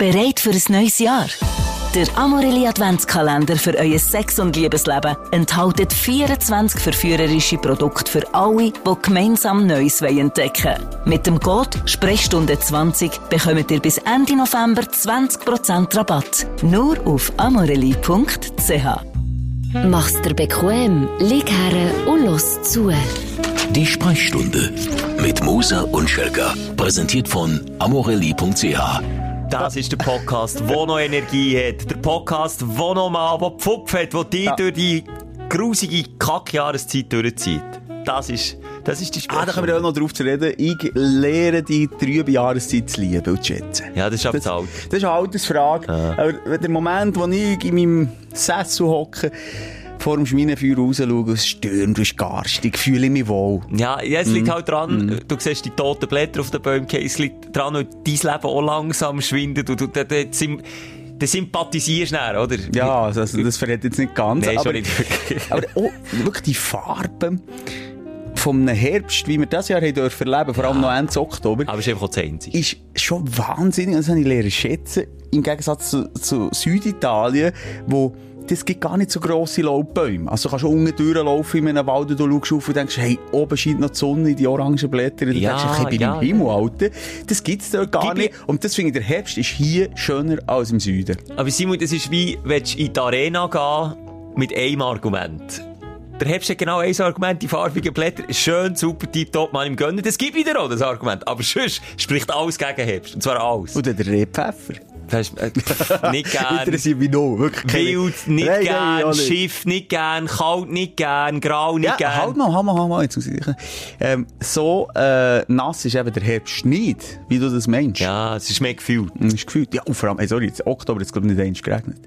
Bereit für ein neues Jahr? Der Amorelli Adventskalender für euer Sex- und Liebesleben enthält 24 verführerische Produkte für alle, die gemeinsam Neues entdecken wollen. Mit dem Code Sprechstunde 20 bekommt ihr bis Ende November 20% Rabatt. Nur auf amorelli.ch. Mach's dir bequem, lieg her und los zu. Die Sprechstunde mit Musa und Schelka. Präsentiert von amorelli.ch. Das ist der Podcast, der noch Energie hat. Der Podcast, der noch mal der Pfupf hat, der dich Ja. durch die grusige Kackjahreszeit durchzieht. Das ist, das ist die Ah, da kommen wir auch noch drauf zu reden. Ich lehre die trübe Jahreszeit zu lieben und zu schätzen. Ja, das ist Das, abzahlt. das ist eine Altersfrage. Aber der Moment, wo ich in meinem Sessel hocke, vor dem Schminenfeuer raus schaue, es stürmt, es ist garstig, fühle ich mich wohl. Ja, ja, es liegt Mhm. halt dran, du siehst die toten Blätter auf den Bäumen, es liegt dran, und dein Leben auch langsam schwindet und du, da, sym- da sympathisierst du dann, oder? Ja, also, also das verrät jetzt nicht ganz. Nein, aber, nicht wirklich. aber oh, wirklich die Farben vom Herbst, wie wir das Jahr haben dürfen erleben, vor allem noch Ende Oktober, Aber es ist einfach auch das Einzige. ist schon wahnsinnig. Das habe ich lernen schätzen. Im Gegensatz zu, zu Süditalien, wo es gibt gar nicht so grosse Laubbäume. Also du kannst unten durchlaufen in einem Wald und du schaust auf und denkst, hey, oben scheint noch die Sonne, die orangen Blätter. Und du Ja, denkst, hey, ich bin ja, im Himmel, Alter. Das gibt's dort gar nicht. Und das finde ich, der Herbst ist hier schöner als im Süden. Aber Simon, das ist wie, wenn du in die Arena gehen mit einem Argument. Der Herbst hat genau ein Argument, die farbigen Blätter, schön, super, tipptopp, man ihm gönnen. Das gibt wieder auch, das Argument. Aber sonst spricht alles gegen Herbst. Und zwar alles. Und dann der Rebpfeffer. Das ist, äh, nicht gern. Interessiert mich noch, wirklich. Wild, nicht Nein, nein, gern. nicht. Schiff, nicht gern. Kalt, nicht gern. Grau, nicht Ja, gern. halt mal, halt mal, halt mal. Jetzt muss ich ähm, so äh, nass ist eben der Herbst nicht, wie du das meinst. Ja, es ist mehr gefühlt. Das ist gefühlt. Ja, und vor allem, hey, sorry, jetzt Oktober, jetzt glaube ich nicht eins geregnet.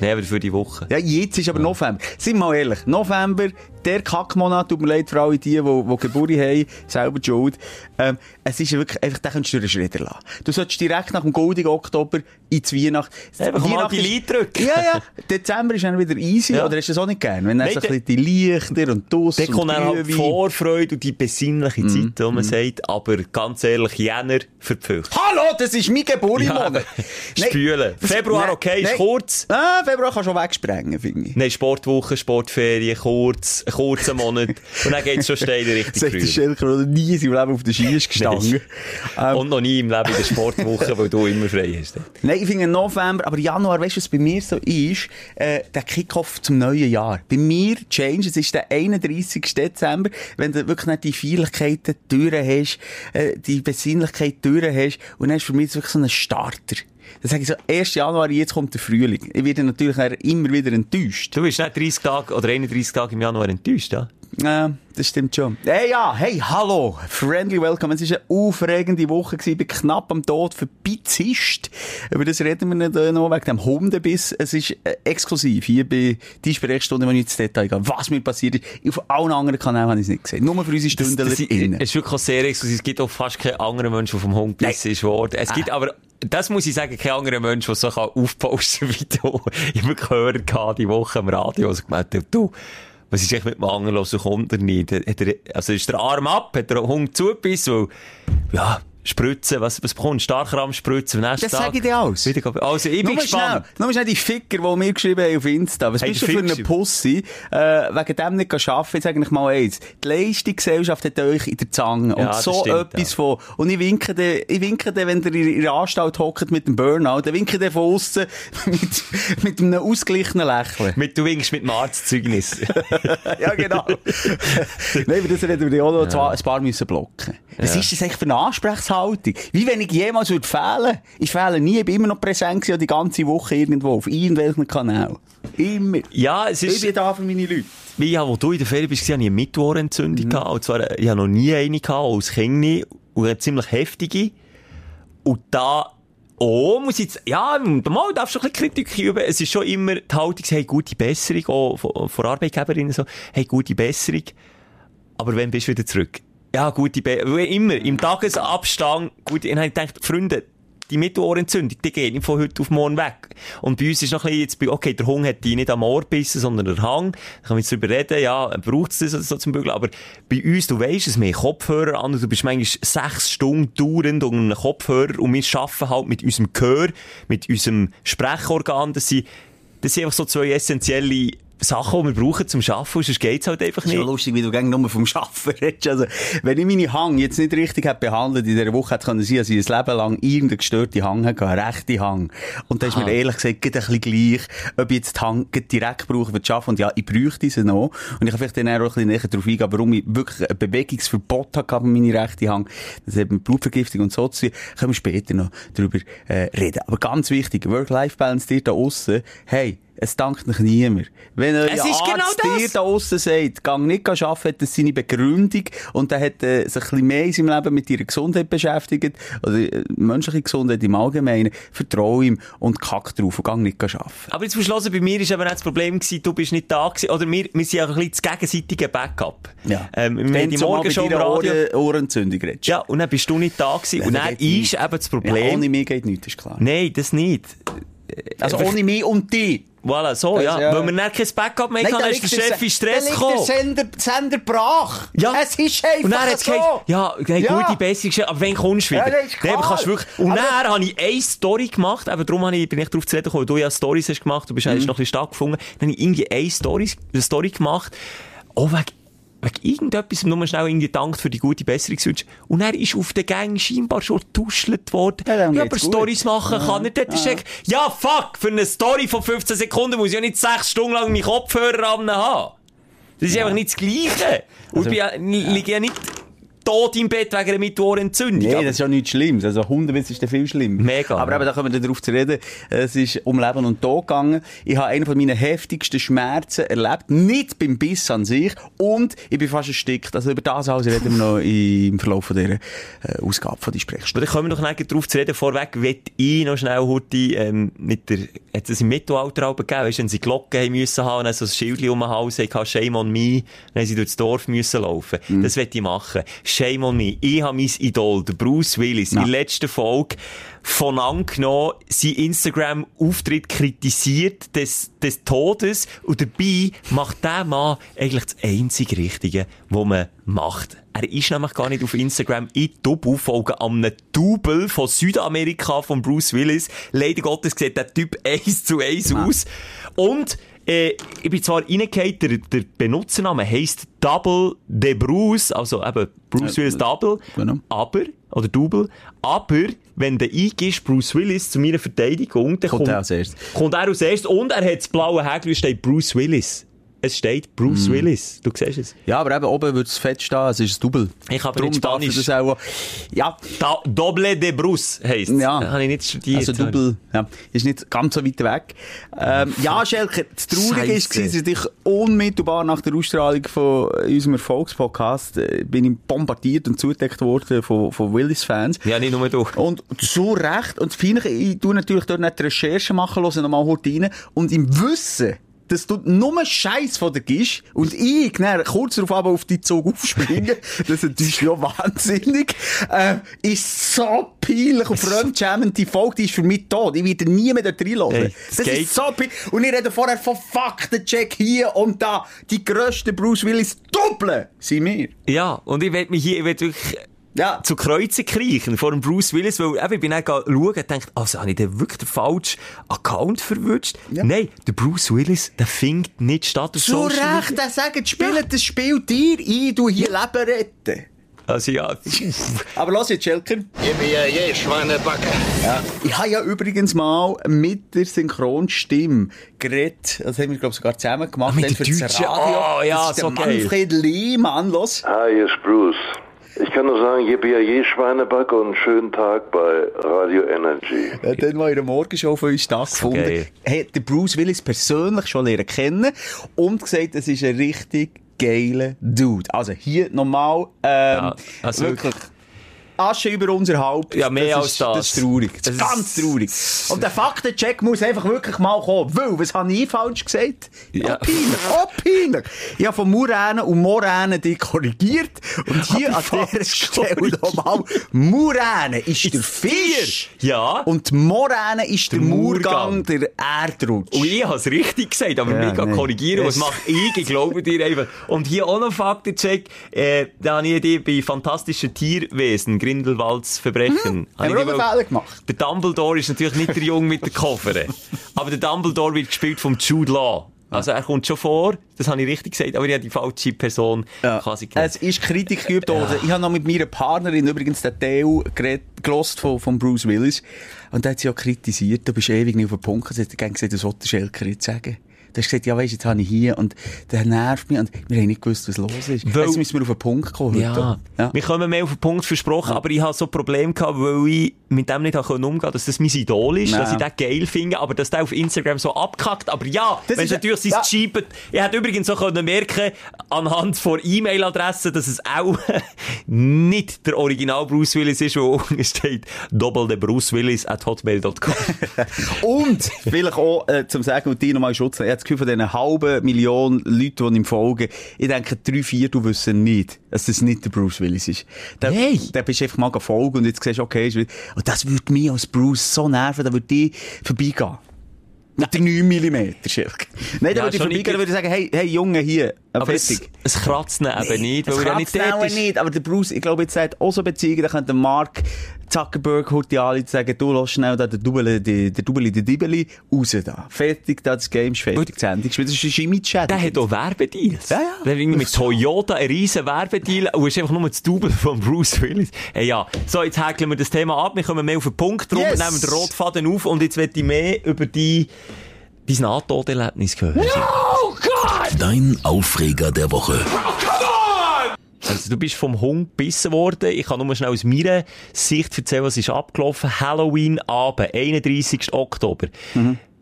Nein, aber für die Woche. Ja, jetzt ist aber November. Sind wir mal ehrlich, November, der Kackmonat, tut mir leid für alle die, die, die Geburt haben, selber die schuld. Ähm, es ist ja wirklich, einfach, den könntest du den Schredder lassen. Du solltest direkt nach dem goldigen Oktober ins Weihnacht. Einfach mal Weihnachten die Lied drücken. Ja, ja. Dezember ist dann wieder easy, Ja. oder hast du das auch nicht gern? Wenn dann Nein, so ein bisschen die Lichter und Duss Dann und kommt dann halt die. Vorfreude und die besinnliche Mhm. Zeit, wo man sagt, aber ganz ehrlich, Jänner verpflichtet. Hallo, das ist mein Geburtstag. Spülen. Februar, okay, ist kurz. Ah, Februar kannst du schon wegsprengen, finde ich. Nein, Sportwoche, Sportferien, kurz, ein kurzer Monat. Und dann geht's schon steil in Richtung Sagt der. Schelker, der nie in seinem Leben auf der Ski ist gestanden. Ähm, Und noch nie im Leben in der Sportwoche, weil du immer frei hast. Nein, ich finde November, aber Januar, weißt du, was bei mir so ist? Äh, der Kickoff zum neuen Jahr. Bei mir, Change, es ist der 31. Dezember, wenn du wirklich nicht die Feierlichkeiten durch hast, äh, die Besinnlichkeit durch hast, und dann ist für mich wirklich so ein Starter. Dann sage ich so, 1. Januar, jetzt kommt der Frühling. Ich werde natürlich immer wieder enttäuscht. Du bist nicht 30 Tage oder 31 Tage im Januar enttäuscht, ja? Ja, das stimmt schon. Hey, ja, hey, hallo, friendly welcome. Es war eine aufregende Woche, gewesen. ich bin knapp am Tod verbizischt. Über das reden wir nicht äh, noch, wegen dem Hundebiss. Es ist äh, exklusiv, hier bei die Sprechstunde, wo ich ins Detail gehe. Was mir passiert ist, auf allen anderen Kanälen habe ich es nicht gesehen. Nur für unsere Stunden es ist wirklich sehr exklusiv. Es gibt auch fast keinen anderen Mensch, der vom Hund gebissen ist worden. Es gibt aber, das muss ich sagen, kein anderer Mensch, der so kann aufposten wie du. Ich habe gehört die Woche am Radio, also gemeint, du, was ist echt mit dem anderen los, kommt er nicht? Hat er, also ist der Arm ab, hat der Hund zugebissen, weil, ja, Spritzen, was, was bekommst du? Starkrahmspritzen am nächsten Das sage ich dir alles. Wieder, also, ich bin Nur gespannt. schnell, nur schnell die Ficker, die mir geschrieben haben auf Insta. Was Hey, bist du für eine? Pussy? Äh, wegen dem nicht arbeiten, jetzt sage ich mal eins. Die Leistungsgesellschaft hat euch in der Zange. Ja, und so stimmt, etwas ja. von, und ich winke dir, ich winke dir, wenn ihr in der Anstalt hockt mit dem Burnout, dann winke dir von außen mit, mit einem ausgeglichenen Lächeln. Mit, du winkst mit dem Arztzeugnis. ja, genau. Nein, aber das hätten wir auch noch ja. ein paar müssen blocken. Was ist das eigentlich für eine Ansprechhaltung? Wie wenn ich jemals würde fehlen? Ich fehle nie, ich bin immer noch präsent gewesen, die ganze Woche irgendwo, auf irgendwelchen Kanal. Immer. ja, es Ich ist... bin da für meine Leute. Ja, wo du in der Ferien bist, hatte ich eine Mittelohrentzündung. gehabt. Und zwar, äh, ich habe noch nie eine gehabt, auch als Kind nicht. Und eine ziemlich heftige. Und da, oh, muss ich jetzt, ja, mal darfst du ein bisschen Kritik üben. Es ist schon immer die Haltung, hey, gute Besserung, auch von, von Arbeitgeberinnen so, hey, gute Besserung. Aber wann bist du wieder zurück? Ja, gute Besserung. Immer, im Tagesabstand, gut, dann habe ich gedacht, Freunde, die Mittelohrentzündung, die geht nicht von heute auf morgen weg. Und bei uns ist noch ein bisschen jetzt, okay, der Hund hat die nicht am Ohr gebissen, sondern der Hang. Da können wir jetzt drüber reden, ja, braucht es das so zum Bügeln. Aber bei uns, du weisst es, wir haben Kopfhörer an und du bist manchmal sechs Stunden dauernd unter einem Kopfhörer und wir arbeiten halt mit unserem Gehör, mit unserem Sprechorgan. Das sind, das sind einfach so zwei essentielle Sachen, die wir brauchen zum Arbeiten, sonst geht's halt einfach Das ist nicht. schon lustig, wie du gegen nur vom Schaffen redest. Also, wenn ich meine Hang jetzt nicht richtig hätte behandelt in dieser Woche, hätte können sein, dass ich ein Leben lang irgendeinen gestörten Hang hatte, einen rechten Hang. Und da ist mir ehrlich gesagt gerade ein bisschen gleich, ob ich jetzt die Hang direkt brauche für das Arbeiten. Und ja, ich bräuchte sie noch. Und ich kann vielleicht dann auch ein bisschen näher darauf eingehen, warum ich wirklich ein Bewegungsverbot hatte meine rechte Hang. Das hat mit Blutvergiftung und so zu tun. Können wir später noch darüber äh, reden. Aber ganz wichtig, Work-Life-Balance dir da aussen, hey, es dankt nicht niemand. Wenn euer Es ist Arzt genau dir da aussen sagt, gang nicht arbeiten, hat das seine Begründung und er hat äh, sich ein bisschen mehr in seinem Leben mit ihrer Gesundheit beschäftigt, oder äh, menschliche Gesundheit im Allgemeinen, vertraue ihm und kack drauf und gang nicht arbeiten. Aber jetzt verschlossen, bei mir ist eben auch das Problem gewesen, du bist nicht da gewesen, oder wir, wir sind auch ein bisschen das gegenseitige Backup. Ja. Ähm, wir haben die du Morgenshow bei im Radio. Ohren, Ohrenentzündung redest. Ja, und dann bist du nicht da gewesen. und dann dann ist nichts. eben das Ja, Problem. ohne mich geht nichts, ist klar. Nein, das nicht. Also einfach- ohne mich und dich. Voilà, so, Das, ja. ja. Weil wir dann kein Backup mehr hatten, ist der Chef in Stress gekommen. der Sender, Sender brach. Ja. Es ist einfach Und dann hat's so. ja, eine Ja. gute Besserung, aber wann kommst du wieder? Ja, klar. kannst wirklich, und Aber- dann habe ich eine Story gemacht, eben darum ich, bin ich darauf zu reden gekommen, du ja Stories hast gemacht, du bist Mhm. noch ein bisschen stattgefunden, dann habe ich irgendwie eine Story, eine Story gemacht, auch wegen, wegen irgendetwas, nur schnell irgendwie dankt für die gute Besserungswünsche. Und er ist auf den Gang scheinbar schon getuschelt worden. Ja, Ja, aber. Stories machen kann er. Dort ist er, ja, fuck, für eine Story von 15 Sekunden muss ich ja nicht sechs Stunden lang meine Kopfhörer haben. Das ist einfach nicht das Gleiche. Und Also- ich ja, liege ja nicht tot im Bett wegen einer Mittelohrentzündung. Nee, Aber- das ist ja nichts Schlimmes. Also Hundewitz ist viel schlimmer. Mega, Aber eben, da kommen wir darauf zu reden. Es ist um Leben und Tod gegangen. Ich habe einen von meinen heftigsten Schmerzen erlebt. Nicht beim Biss an sich. Und ich bin fast erstickt. Also über das alles reden wir noch im Verlauf von dieser äh, Ausgabe von die Sprechstunde. Aber dann kommen wir doch nachher drauf zu reden. Vorweg will ich noch schnell heute, ähm, mit der, hat es im Mittelalter auch gegeben, weißt, wenn sie Glocken haben müssen haben, dann so ein Schild um den Hals hatten, Shame on me, dann haben sie durchs Dorf müssen laufen. Das will ich machen. Shame on me. Ich habe mein Idol, der Bruce Willis, in der letzten Folge von angenommen, sein Instagram-Auftritt kritisiert des, des Todes und dabei macht der Mann eigentlich das einzige Richtige, was man macht. Er ist nämlich gar nicht auf Instagram. Ich Double folge an einem Double von Südamerika von Bruce Willis. Leider Gottes sieht der Typ eins zu eins aus. Und äh, ich bin zwar reingehauen, der, der Benutzername heisst Double de Bruce, also eben Bruce Äh, Willis Double, genau. aber, oder Double, aber wenn du eingehst, Bruce Willis zu meiner Verteidigung, dann Kommt kommt, er als erstes. kommt er als erstes und er hat das blaue Häkchen, steht Bruce Willis. Es steht Bruce Willis. Du siehst es. Ja, aber eben oben wird es fett stehen. Es ist ein Double. Ich habe nicht Spanisch. das auch. Ja. Da, Doble de Bruce heisst es. Ja. Habe ich nicht studiert. Also Double, ja, ist nicht ganz so weit weg. Ähm, ja, Schelker, das Traurige ist, dass ich unmittelbar nach der Ausstrahlung von unserem Erfolgspodcast äh, bin ich bombardiert und zugedeckt worden von, von Willis-Fans. Ja, nicht nur du. Und zu Recht. Und das Feine, ich tu natürlich dort nicht die Recherche machen, höre nochmal rein. Und im Wissen, dass du nur Scheiß von dir gibst und ich dann kurz darauf aber auf die Zug aufspringe, das ist ja wahnsinnig, äh, ist so peinlich und fremdschämend. Die Folge, die ist für mich tot. Ich werde nie mehr dort reinhören. Hey, das geht. ist so peinlich. Und ich rede vorher von Faktencheck hier und da. Die grössten Bruce Willis Doppeln sind wir. Ja, und ich will mich hier, ich will wirklich Ja. zu Kreuzen kriechen vor dem Bruce Willis, weil eben, ich bin dann schauen und dachte, also habe ich denn wirklich den falschen Account verwünscht? Ja. Nein, der Bruce Willis, der findet nicht statt. auf Zu Social Recht, Media. der sagt, spielt das Spiel dir ein, du hier Leben retten. Also ja, Aber los jetzt, Schelker. Gib mir je, Schweinebacke. Ich habe ja übrigens mal mit der Synchronstimme geredet. Das haben wir, glaube ich, sogar zusammen gemacht. Ah, mit für das Deutschen? Oh, ja, das ist so der geil. Manfred Lehmann, los. Hi, hier ist Bruce. Ich kann nur sagen, je, Schweinebacke und einen schönen Tag bei Radio Energy. Er hat dann mal in der Morgenshow von uns stattgefunden. Er hat den Bruce Willis persönlich schon lernen kennen und gesagt, es ist ein richtig geiler Dude. Also hier nochmal, ähm, Ja, also wirklich. Asche über unser Haupt. Ja, mehr das als ist, das. Das ist traurig. Das ist ganz traurig. Und der Faktencheck muss einfach wirklich mal kommen. Weil, was habe ich falsch gesagt? Ja. Oh, peinlich. Oh, peinlich. Ich habe von Muränen und Moränen dich korrigiert. Und hier an dieser Stelle nochmal. Muränen ist der Fisch. Ja. Und Moränen ist der, Der Murgang, der Erdrutsch. Und ich habe es richtig gesagt, aber Ja, mega nee. korrigieren, was mache ich? Ich glaube dir einfach. Und hier auch noch Faktencheck, äh, da habe ich die bei Fantastischen Tierwesen, Grindelwalds Verbrechen. Mhm. Haben wir auch Fehler gemacht? Der Dumbledore ist natürlich nicht der Junge mit der Koffer. aber der Dumbledore wird gespielt vom Jude Law. Also er kommt schon vor, das habe ich richtig gesagt, aber ich habe die falsche Person quasi genannt. Es ist Kritik geübt worden. Ich habe noch mit meiner Partnerin übrigens den Teil gelost von, von Bruce Willis. Und da hat sie auch kritisiert, du bist ewig nicht auf den Punkt gesetzt. Ich habe gesagt, das wollte der Schelker jetzt sagen. Du hast gesagt, ja weisst, jetzt habe ich hier und der nervt mich und wir haben nicht gewusst, was los ist. Weil- Jetzt müssen wir auf den Punkt kommen. Ja. ja. wir kommen mehr auf den Punkt versprochen, aber ich habe so ein Problem gehabt, weil ich mit dem nicht umgehen dass das mein Idol ist, Ja. dass ich den geil finde, aber dass der auf Instagram so abkackt. Aber ja, Das wenn es natürlich sein ja. Cheapet, ich hätte übrigens auch können merken, anhand von E-Mail-Adressen, dass es auch nicht der Original Bruce Willis ist, wo unten steht, doppel der Bruce Willis at hotmail.com. Und vielleicht auch äh, zum Sagen, und die nochmal Schutz. Ich habe das Gefühl, von diesen halben Million Leuten, die ihm folgen, ich denke, drei, vier, du wissen nicht, dass das nicht der Bruce Willis ist. Da, Nein. Da bist du einfach mal folgen und jetzt siehst du, okay, und das würde mich als Bruce so nerven, da würde ich vorbeigehen. Mit der 9 mm Schilk. Nein, da Ja, würde ich vorbeigehen, da würde sagen, hey, hey, Junge, hier, aber es, es kratzt ihn eben nicht, weil er nicht kratzt dort ist. nicht, aber der Bruce, ich glaube, jetzt hat auch so Beziehungen, da könnte Mark Zuckerberg heute alle sagen, du lass schnell da den Double, der Double, der Dibeli raus da. Fertig, da das Game ist fertig, das Ende ist wieder, das ist Image-Schädigung. Der hat auch Werbedeals. Ja, ja. Der hat irgendwie mit Toyota einen riesen Werbedeal und ist einfach nur das Double von Bruce Willis. Hey, ja. So, jetzt häkeln wir das Thema ab. Wir kommen mehr auf den Punkt drum, Yes. nehmen den Rotfaden auf und jetzt möchte ich mehr über die, dein Nahtoderlebnis hören. Dein Aufreger der Woche. Also, du bist vom Hund gebissen worden. Ich kann nur schnell aus meiner Sicht erzählen, was ist abgelaufen. Halloween-Abend, 31. Oktober.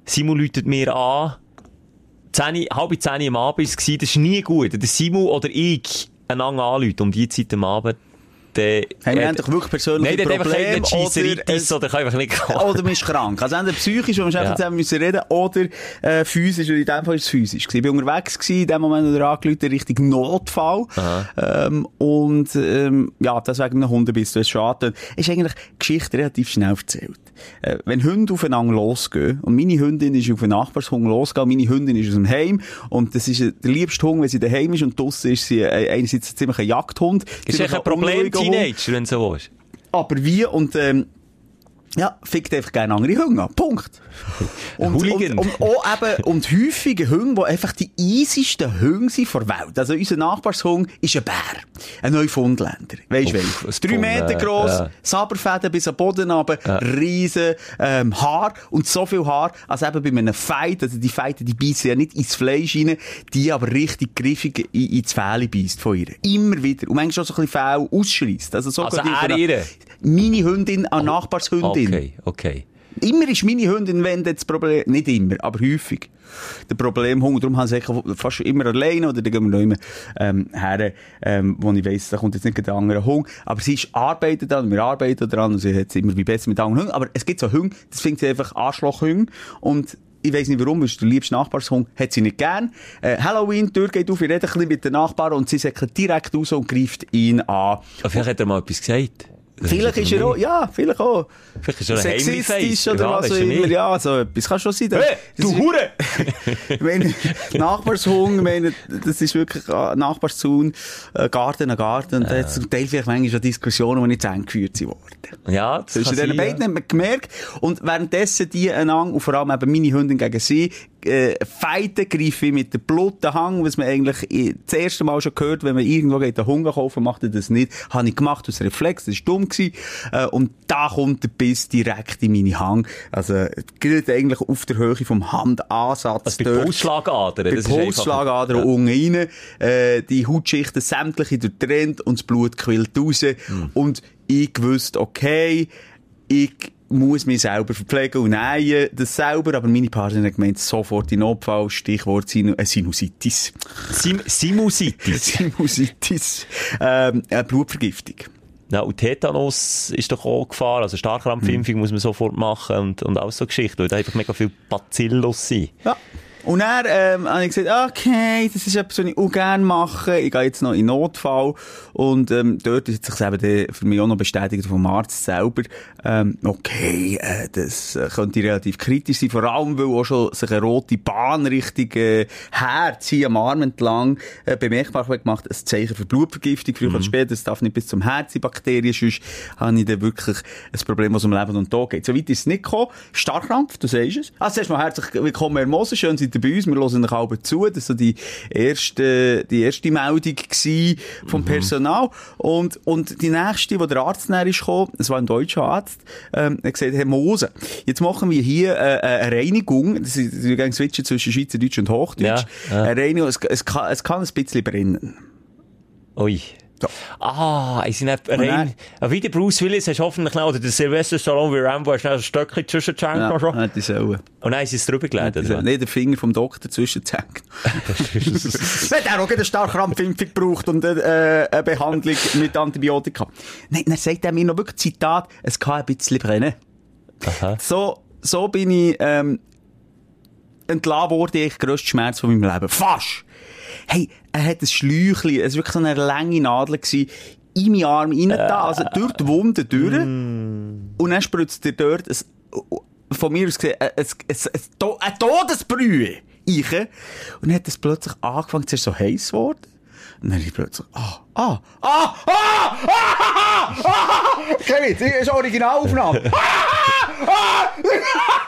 Simon läutet mir an. 10, halb 10 am Abend war es. Das ist nie gut. Der Simon oder ich einander anrufen um die Zeit am Abend. Dann, Haben wir endlich wirklich persönliche Nein, der Probleme Scheisseritis oder, oder kann einfach nicht gehen. oder man ist krank. Also entweder psychisch, wo wir Ja. einfach zusammen müssen reden, oder äh, physisch, und in dem Fall ist es physisch. gewesen. Ich war unterwegs, gewesen, in dem Moment, wo er angerufen hat, Richtung Notfall. Ähm, und ähm, ja, deswegen einem Hundebiss, du hast schon angetönt. Ist eigentlich die Geschichte relativ schnell erzählt. Äh, wenn Hunde aufeinander losgehen, und meine Hündin ist auf einen Nachbarshund losgegangen, meine Hündin ist aus dem Heim, und das ist der liebste Hund, wenn sie daheim ist, und draussen ist sie äh, einerseits ziemlich ein Jagdhund. Ist ein Problem, Teenager, wenn du so willst. Aber wie und ähm, ja, fickt einfach gerne andere Hunde an. Punkt. Und, und, und auch eben, und häufige Hunde, die einfach die easiesten Hunde sind der Welt. Also unser Nachbarshund ist ein Bär. Ein Neufundländer. Weisst du, welcher? ein Drei Meter gross, ja. Saberfäden bis am Boden runter, riesen ähm, Haar und so viel Haar, als eben bei einem Fight, also die Fighten, die beißen ja nicht ins Fleisch rein, die aber richtig griffig in, ins Fell beißt von ihr. Immer wieder. Und manchmal auch so ein bisschen Fell ausschreisst. Also, so Also er ihre? Meine Hündin an Nachbarshündin. Okay, okay. Immer ist meine Hündin, wenn das Problem, nicht immer, aber häufig, der Problemhund. Darum haben sie fast immer alleine oder dann gehen wir noch immer, ähm, her, ähm, wo ich weiss, da kommt jetzt nicht der andere Hund. Aber sie ist, arbeitet daran, wir arbeiten daran und sie hat es immer wie besser mit anderen Hunden. Aber es gibt so Hunde, das findet sie einfach Arschlochhunde und ich weiss nicht warum, weil es der liebste Nachbarshund hat sie nicht gern. Äh, Halloween, die Tür geht auf, ich rede ein bisschen mit den Nachbarn und sie sagt direkt raus und greift ihn an. Aber vielleicht hat er mal etwas gesagt. Vielleicht ist er auch, ja, vielleicht auch. Vielleicht ist er Sexistisch oder Ja, was auch immer. Ja, so etwas kann schon sein. Das- Hey, du Hure! Meine, Nachbarshund, ich meine, das ist wirklich ein Nachbarszaun, äh, Garten an Garten. Und da hat zum Teil vielleicht manchmal schon Diskussionen, die nicht zu geführt sind worden. Ja, das Zwischen den beiden ja. hat man gemerkt. Und währenddessen die einander, und vor allem eben meine Hündin gegen sie, äh, fighten, greifen mit dem Blutenhang, was man eigentlich eh, das erste Mal schon gehört, wenn man irgendwo geht, einen Hunger kaufen, macht er das nicht. Habe ich gemacht aus Reflex, das war dumm gewesen. Äh, und da kommt der Biss direkt in meine Hang. Also, gerade eigentlich auf der Höhe vom Handansatz. Also bei. Pulsschlagadern. Bei das ist einfach- Pulsschlagadern unten rein, äh, die Hautschichten sämtliche durchtrennt und das Blut quillt raus. Hm. Und ich wusste, okay, ich muss mich selber verpflegen und nähen, das selber, aber meine Partnerin hat gemeint, sofort in Notfall, Stichwort Sinu äh, Sinusitis. Sim Simusitis. Sinusitis, ähm, äh, Blutvergiftung. Ja, und Tetanus ist doch auch Gefahr. Also Starkrampfimpfung mhm. muss man sofort machen und, und auch so Geschichten, weil da einfach mega viel Bacillus sind. Ja. Und dann ähm, habe ich gesagt, okay, das ist etwas, was ich auch gerne mache. Ich gehe jetzt noch in Notfall. Und ähm, dort ist sich eben für mich auch noch bestätigt vom Arzt selber, ähm, okay, äh, das äh, könnte relativ kritisch sein, vor allem, weil auch schon sich eine rote Bahn Richtung äh, Herz hier am Arm entlang äh, bemerkbar gemacht, ein Zeichen für Blutvergiftung, früher mhm. oder später, das darf nicht bis zum Herz die Bakterien, sonst habe ich dann wirklich ein Problem, was um Leben und Tod geht. Soweit ist es nicht gekommen. Starkrampf, du sagst es. Also erstmal herzlich willkommen, Herr Moser, schön seid ihr bei uns, wir hören euch alle zu, das war so die erste, die erste Meldung vom mhm. Personal und, und die nächste, wo der Arzt näher ist gekommen, es war ein deutscher Arzt, ähm, er gesagt, Herr Moser, jetzt machen wir hier äh, äh eine Reinigung, das ist, wir gehen switchen zwischen Schweizerdeutsch und Hochdeutsch, ja, ja. eine Reinigung, es, es, kann, es kann ein bisschen brennen. Ui. So. Ah, ich sind nicht rein. Wie der Bruce Willis hast du hoffentlich noch, oder der Sylvester Stallone wie Rambo, hast du ein Stöckchen zwischen die Schenken ja, schon. hätte ich sollen. Und dann ist es drüber gelegt, oder? Nein, der Finger vom Doktor zwischen die Schenken. Wenn der auch eine Starkrampfimpfung braucht und äh, eine Behandlung mit Antibiotika. Nein, dann sagt er mir noch wirklich Zitat, es kann ein bisschen brennen. Aha. So, so bin ich, ähm, entlassen worden, ich grössten Schmerz von meinem Leben. Fast! Hey, er hat ein Schläuchchen, es war wirklich so eine lange Nadel gewesen, in meinen Arm rein da, also durch die Wunde durch. Mm. Und dann spritzt er dort ein, von mir aus gesehen, ein, ein, ein, ein Todesbrühe rein. Und dann hat es plötzlich angefangen, ist so heiß geworden. Und dann ich plötzlich, ah, ah, ah, ah, ah, ah, Kevin, das ist Originalaufnahme. Ah, ah,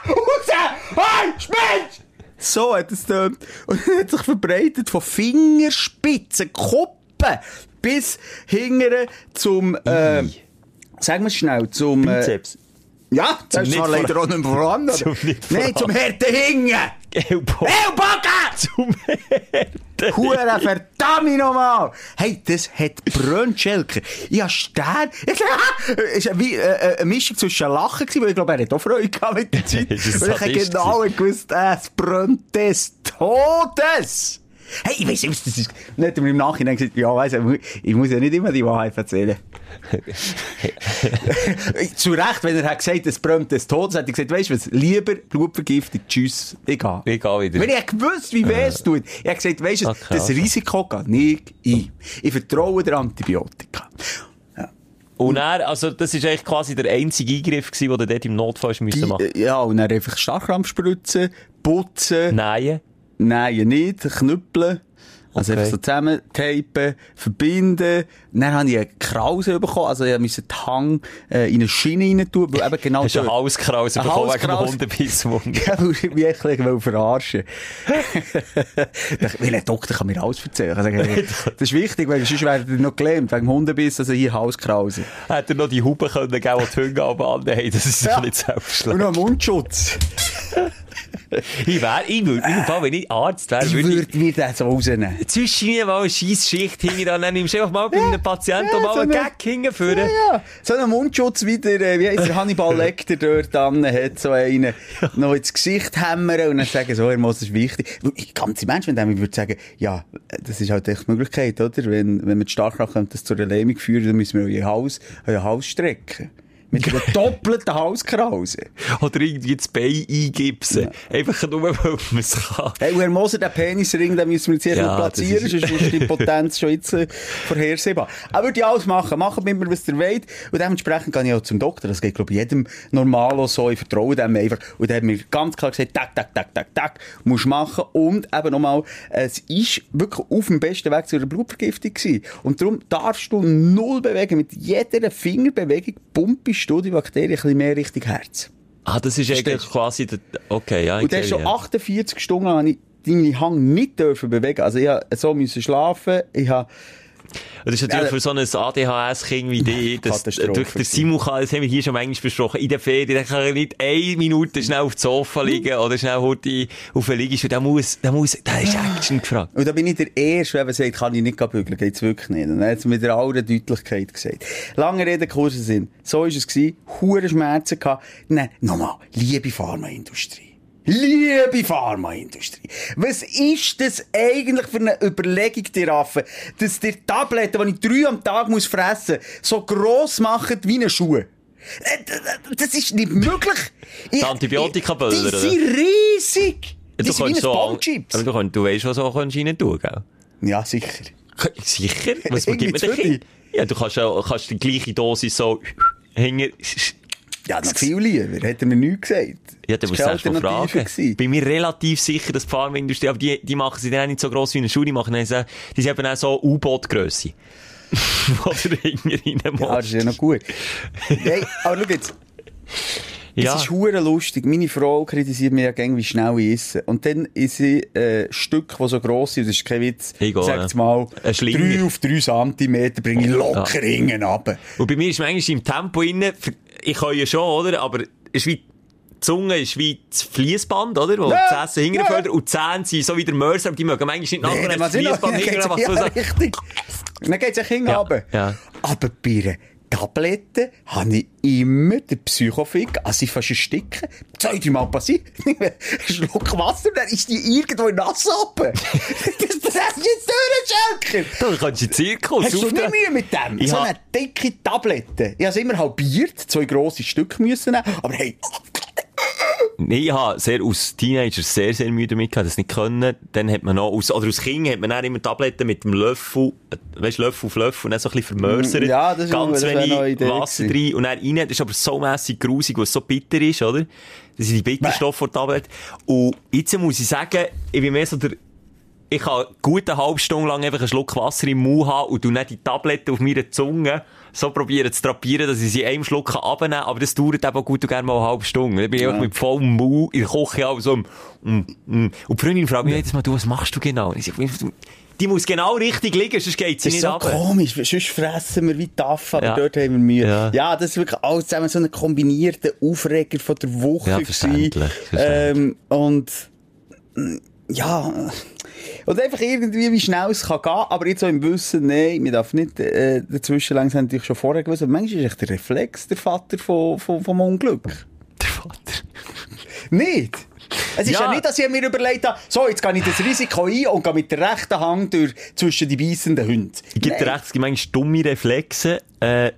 raus, hey, Spitz! So hat es dann, und dann hat sich verbreitet von Fingerspitzen, Kuppen bis hingere zum, äh, sagen wir schnell, zum, äh, Bizeps. Ja, das ist leider auch nicht vorhanden. Zum Nein, zum Härte hingen. Ellbogen. Ellbogen! Zum Härte. Hure, verdammt nochmal. Hey, das hat Brönschelker. Ich hab Stern. Es war wie äh, eine Mischung zwischen Lachen weil ich glaube, er hat auch Freude gehabt mit der Zeit. Und ich habe genau gewusst, es brennt des Todes. Hey, ich weiss nicht, das ist, nicht im Nachhinein gesagt, ja, weiss, ich muss ja nicht immer die Wahrheit erzählen. Zu Recht, wenn er hat gesagt, es brennt des Todes, hat er gesagt, weißt du was, lieber Blutvergiftung, tschüss, egal. Egal wieder. Wenn ich gewusst, wie weh es tut, ich habe gesagt, weißt du, okay, das Risiko geht nicht ein. Ich vertraue der Antibiotika. Und er, also, das ist eigentlich quasi der einzige Eingriff gewesen, den du dort im Notfall müssen machen. Ja, und dann einfach Stachelkrampfspritzen, putzen. Nein. Nein, nicht, knüppeln. Also okay. einfach so zusammentapen, verbinden. Dann habe ich eine Krause bekommen. Also ich musste den Hang äh, in eine Schiene rein tun. Weil eben genau Hast du eine Halskrause bekommen wegen dem Hundebiss? ja, weil ich mich echt verarschen Weil ein Doktor kann mir alles erzählen. Sagen, das ist wichtig, weil sonst wäre er noch gelähmt wegen dem Hundebiss. Also hier Halskrause. Hätte er noch die Hupe können geben, die die Hunde annehmen. Das ist ja. nicht selbstverständlich. Und noch Mundschutz. Ich wäre, ich würde, im Fall, wenn ich Arzt wäre, würde würd mir das rausnehmen. Zwischen mal eine Scheissschicht hinten dran, dann nimmst du einfach mal bei einem Patienten ja, mal so einen Gag hingeführen. Ja, ja. So einen Mundschutz wieder, äh, wie heisst der Hannibal Lecter dort dran hat, so einen, noch ins Gesicht hämmern und dann sagen, so, Herr Moos, das ist wichtig. Ich ganze Mensch, wenn ich würde sagen, ja, das ist halt echt die Möglichkeit, oder? Wenn, wenn man stark kommt, das zur Lähmung führen, dann müssen wir euer Haus, euer Haus strecken. Mit einer doppelten Halskrause. Oder irgendwie das Bein eingipsen. Ja. Einfach nur, weil man es kann. Hey, Herr Moser, den Penisring, den müssen wir jetzt hier ja, platzieren, ist... sonst ist die Potenz schon jetzt äh, vorhersehbar. Aber würde ich alles machen. Machen mit mir, was ihr wollt. Und dementsprechend gehe ich auch zum Doktor. Das geht, glaube ich, jedem Normalo so. Ich vertraue dem einfach. Und der hat mir ganz klar gesagt, tak, tak, tak, tak, tak, musst machen. Und eben nochmal, es ist wirklich auf dem besten Weg zu einer Blutvergiftung gewesen. Und darum darfst du null bewegen. Mit jeder Fingerbewegung pumpisch mischst du die Bakterien ein bisschen mehr Richtung Herz. Ah, das ist eigentlich quasi der, okay, ja. Und dann schon 48 Stunden habe ich deine Hang nicht dürfen bewegen. Also ich musste so müssen schlafen, ich habe das ist natürlich für so ein ADHS-Kind wie dich, das, durch den Simon kann, das haben wir hier schon manchmal besprochen, in der Ferien, der kann nicht eine Minute schnell auf dem Sofa liegen oder schnell heute auf der Liege, der muss, der muss, da ist Action gefragt. Und da bin ich der Erste, der sagt, kann ich nicht bügeln, geht's wirklich nicht. Und er hat es mit aller Deutlichkeit gesagt. Lange Rede, kurzer Sinn. So ist es gewesen, hure Schmerzen gehabt. Nein, nochmal, liebe Pharmaindustrie. Liebe Pharmaindustrie, was ist das eigentlich für eine Überlegung, die Raffe, dass die Tabletten, die ich drei am Tag muss fressen muss, so gross machen wie eine Schuhe? Äh, das ist nicht möglich. Die Antibiotika-Böller, Die sind riesig. Du Die sind wie ein kannst so, Spongchips. aber du, kannst, du weißt, was kannst du rein tun, gell? Ja, sicher. Sicher? Was gibt zu denn? Ja, du kannst, ja- kannst die gleiche Dosis so hängen. Ja, noch viel lieber. Hat er mir nichts gesagt. Ja, Das du war erst mal fragen. gewesen. Bin mir relativ sicher, dass die Pharmaindustrie, aber die, die machen sie dann auch nicht so gross wie eine Schule, die machen so, die sind eben auch so U-Boot-Grösse. Wo du hinten rein Ja, das ist ja noch gut. Nein, aber schau jetzt. Ja. Es ist hure lustig. Meine Frau kritisiert mir ja gäng, wie schnell ich esse. Und dann ist sie äh, ein Stück, das so gross ist, das ist kein Witz. Gehe, Sagt's mal, Ein drei auf drei Zentimeter bringe ich locker Ja. hinten runter. Und bei mir ist manchmal im Tempo innen, ich kann ja schon, oder? Aber es ist wie, die Zunge ist wie das Fließband, oder? Wo Ja, das Essen ja. hinterfördert. Und die Zähne sind so wie der Mörser, aber die mögen manchmal nicht Nee, nachher dann das Fließband was ja, sagst. richtig. Dann geht's ja hinten Ja, runter. ja. Aber bei einer Tablette habe ich immer den Psychofick, also ich fast ersticken. Zwei, drei Mal passiert. Schluck Wasser, dann ist die irgendwo in nass oben. das, das hast du jetzt durch, Schelker. Du kannst in den Zirkus Hast du nicht. Mühe mit dem? Ich so eine dicke Tablette. Ich habe es immer halbiert, zwei grosse Stücke müssen nehmen, aber hey, Nee, ich habe sehr, als Teenager sehr, sehr müde damit gehabt, das nicht können. Dann hat man noch, aus, oder als Kind hat man dann immer Tabletten mit dem Löffel, äh, weißt Löffel auf Löffel und dann so ein bisschen vermörsert. Ja, das ist- Ganz wenig Wasser gewesen. rein und dann rein. Das ist aber so mässig grusig, weil es so bitter ist, oder? Das sind die Bitterstoffe von der Tablette. Und jetzt muss ich sagen, ich bin mehr so der, ich kann gut eine halbe Stunde lang einfach einen Schluck Wasser im Mund haben und du nicht die Tablette auf meiner Zunge so probieren zu trapieren, dass ich sie in einem Schluck abnehmen kann. Aber das dauert eben gut und gerne mal eine halbe Stunde. Dann bin ich einfach mit vollem Mund in der Küche auch so, mm, mm. Und die Freundin fragt mich jedes Mal, du, was machst du genau? Ich sage, die muss genau richtig liegen, sonst geht sie Das ist nicht so komisch, sonst fressen wir wie Taff, aber Ja. dort haben wir Mühe. Ja. Ja. das ist wirklich alles zusammen so ein kombinierter Aufreger von der Woche. Ja, gewesen. verständlich, Ähm, und, ja, und einfach irgendwie, wie schnell es kann gehen, aber jetzt so im Wissen, nein, man darf nicht, äh, dazwischen langsam natürlich schon vorher gewusst, aber manchmal ist echt der Reflex der Vater von, von, vom Unglück. Der Vater. Nicht? Es ist ja. Ja. nicht, dass ich mir überlegt habe, so, jetzt gehe ich das Risiko ein und gehe mit der rechten Hand durch, zwischen die beißenden Hunde. Dir Nein. recht, es gibt manchmal dumme Reflexe. Äh,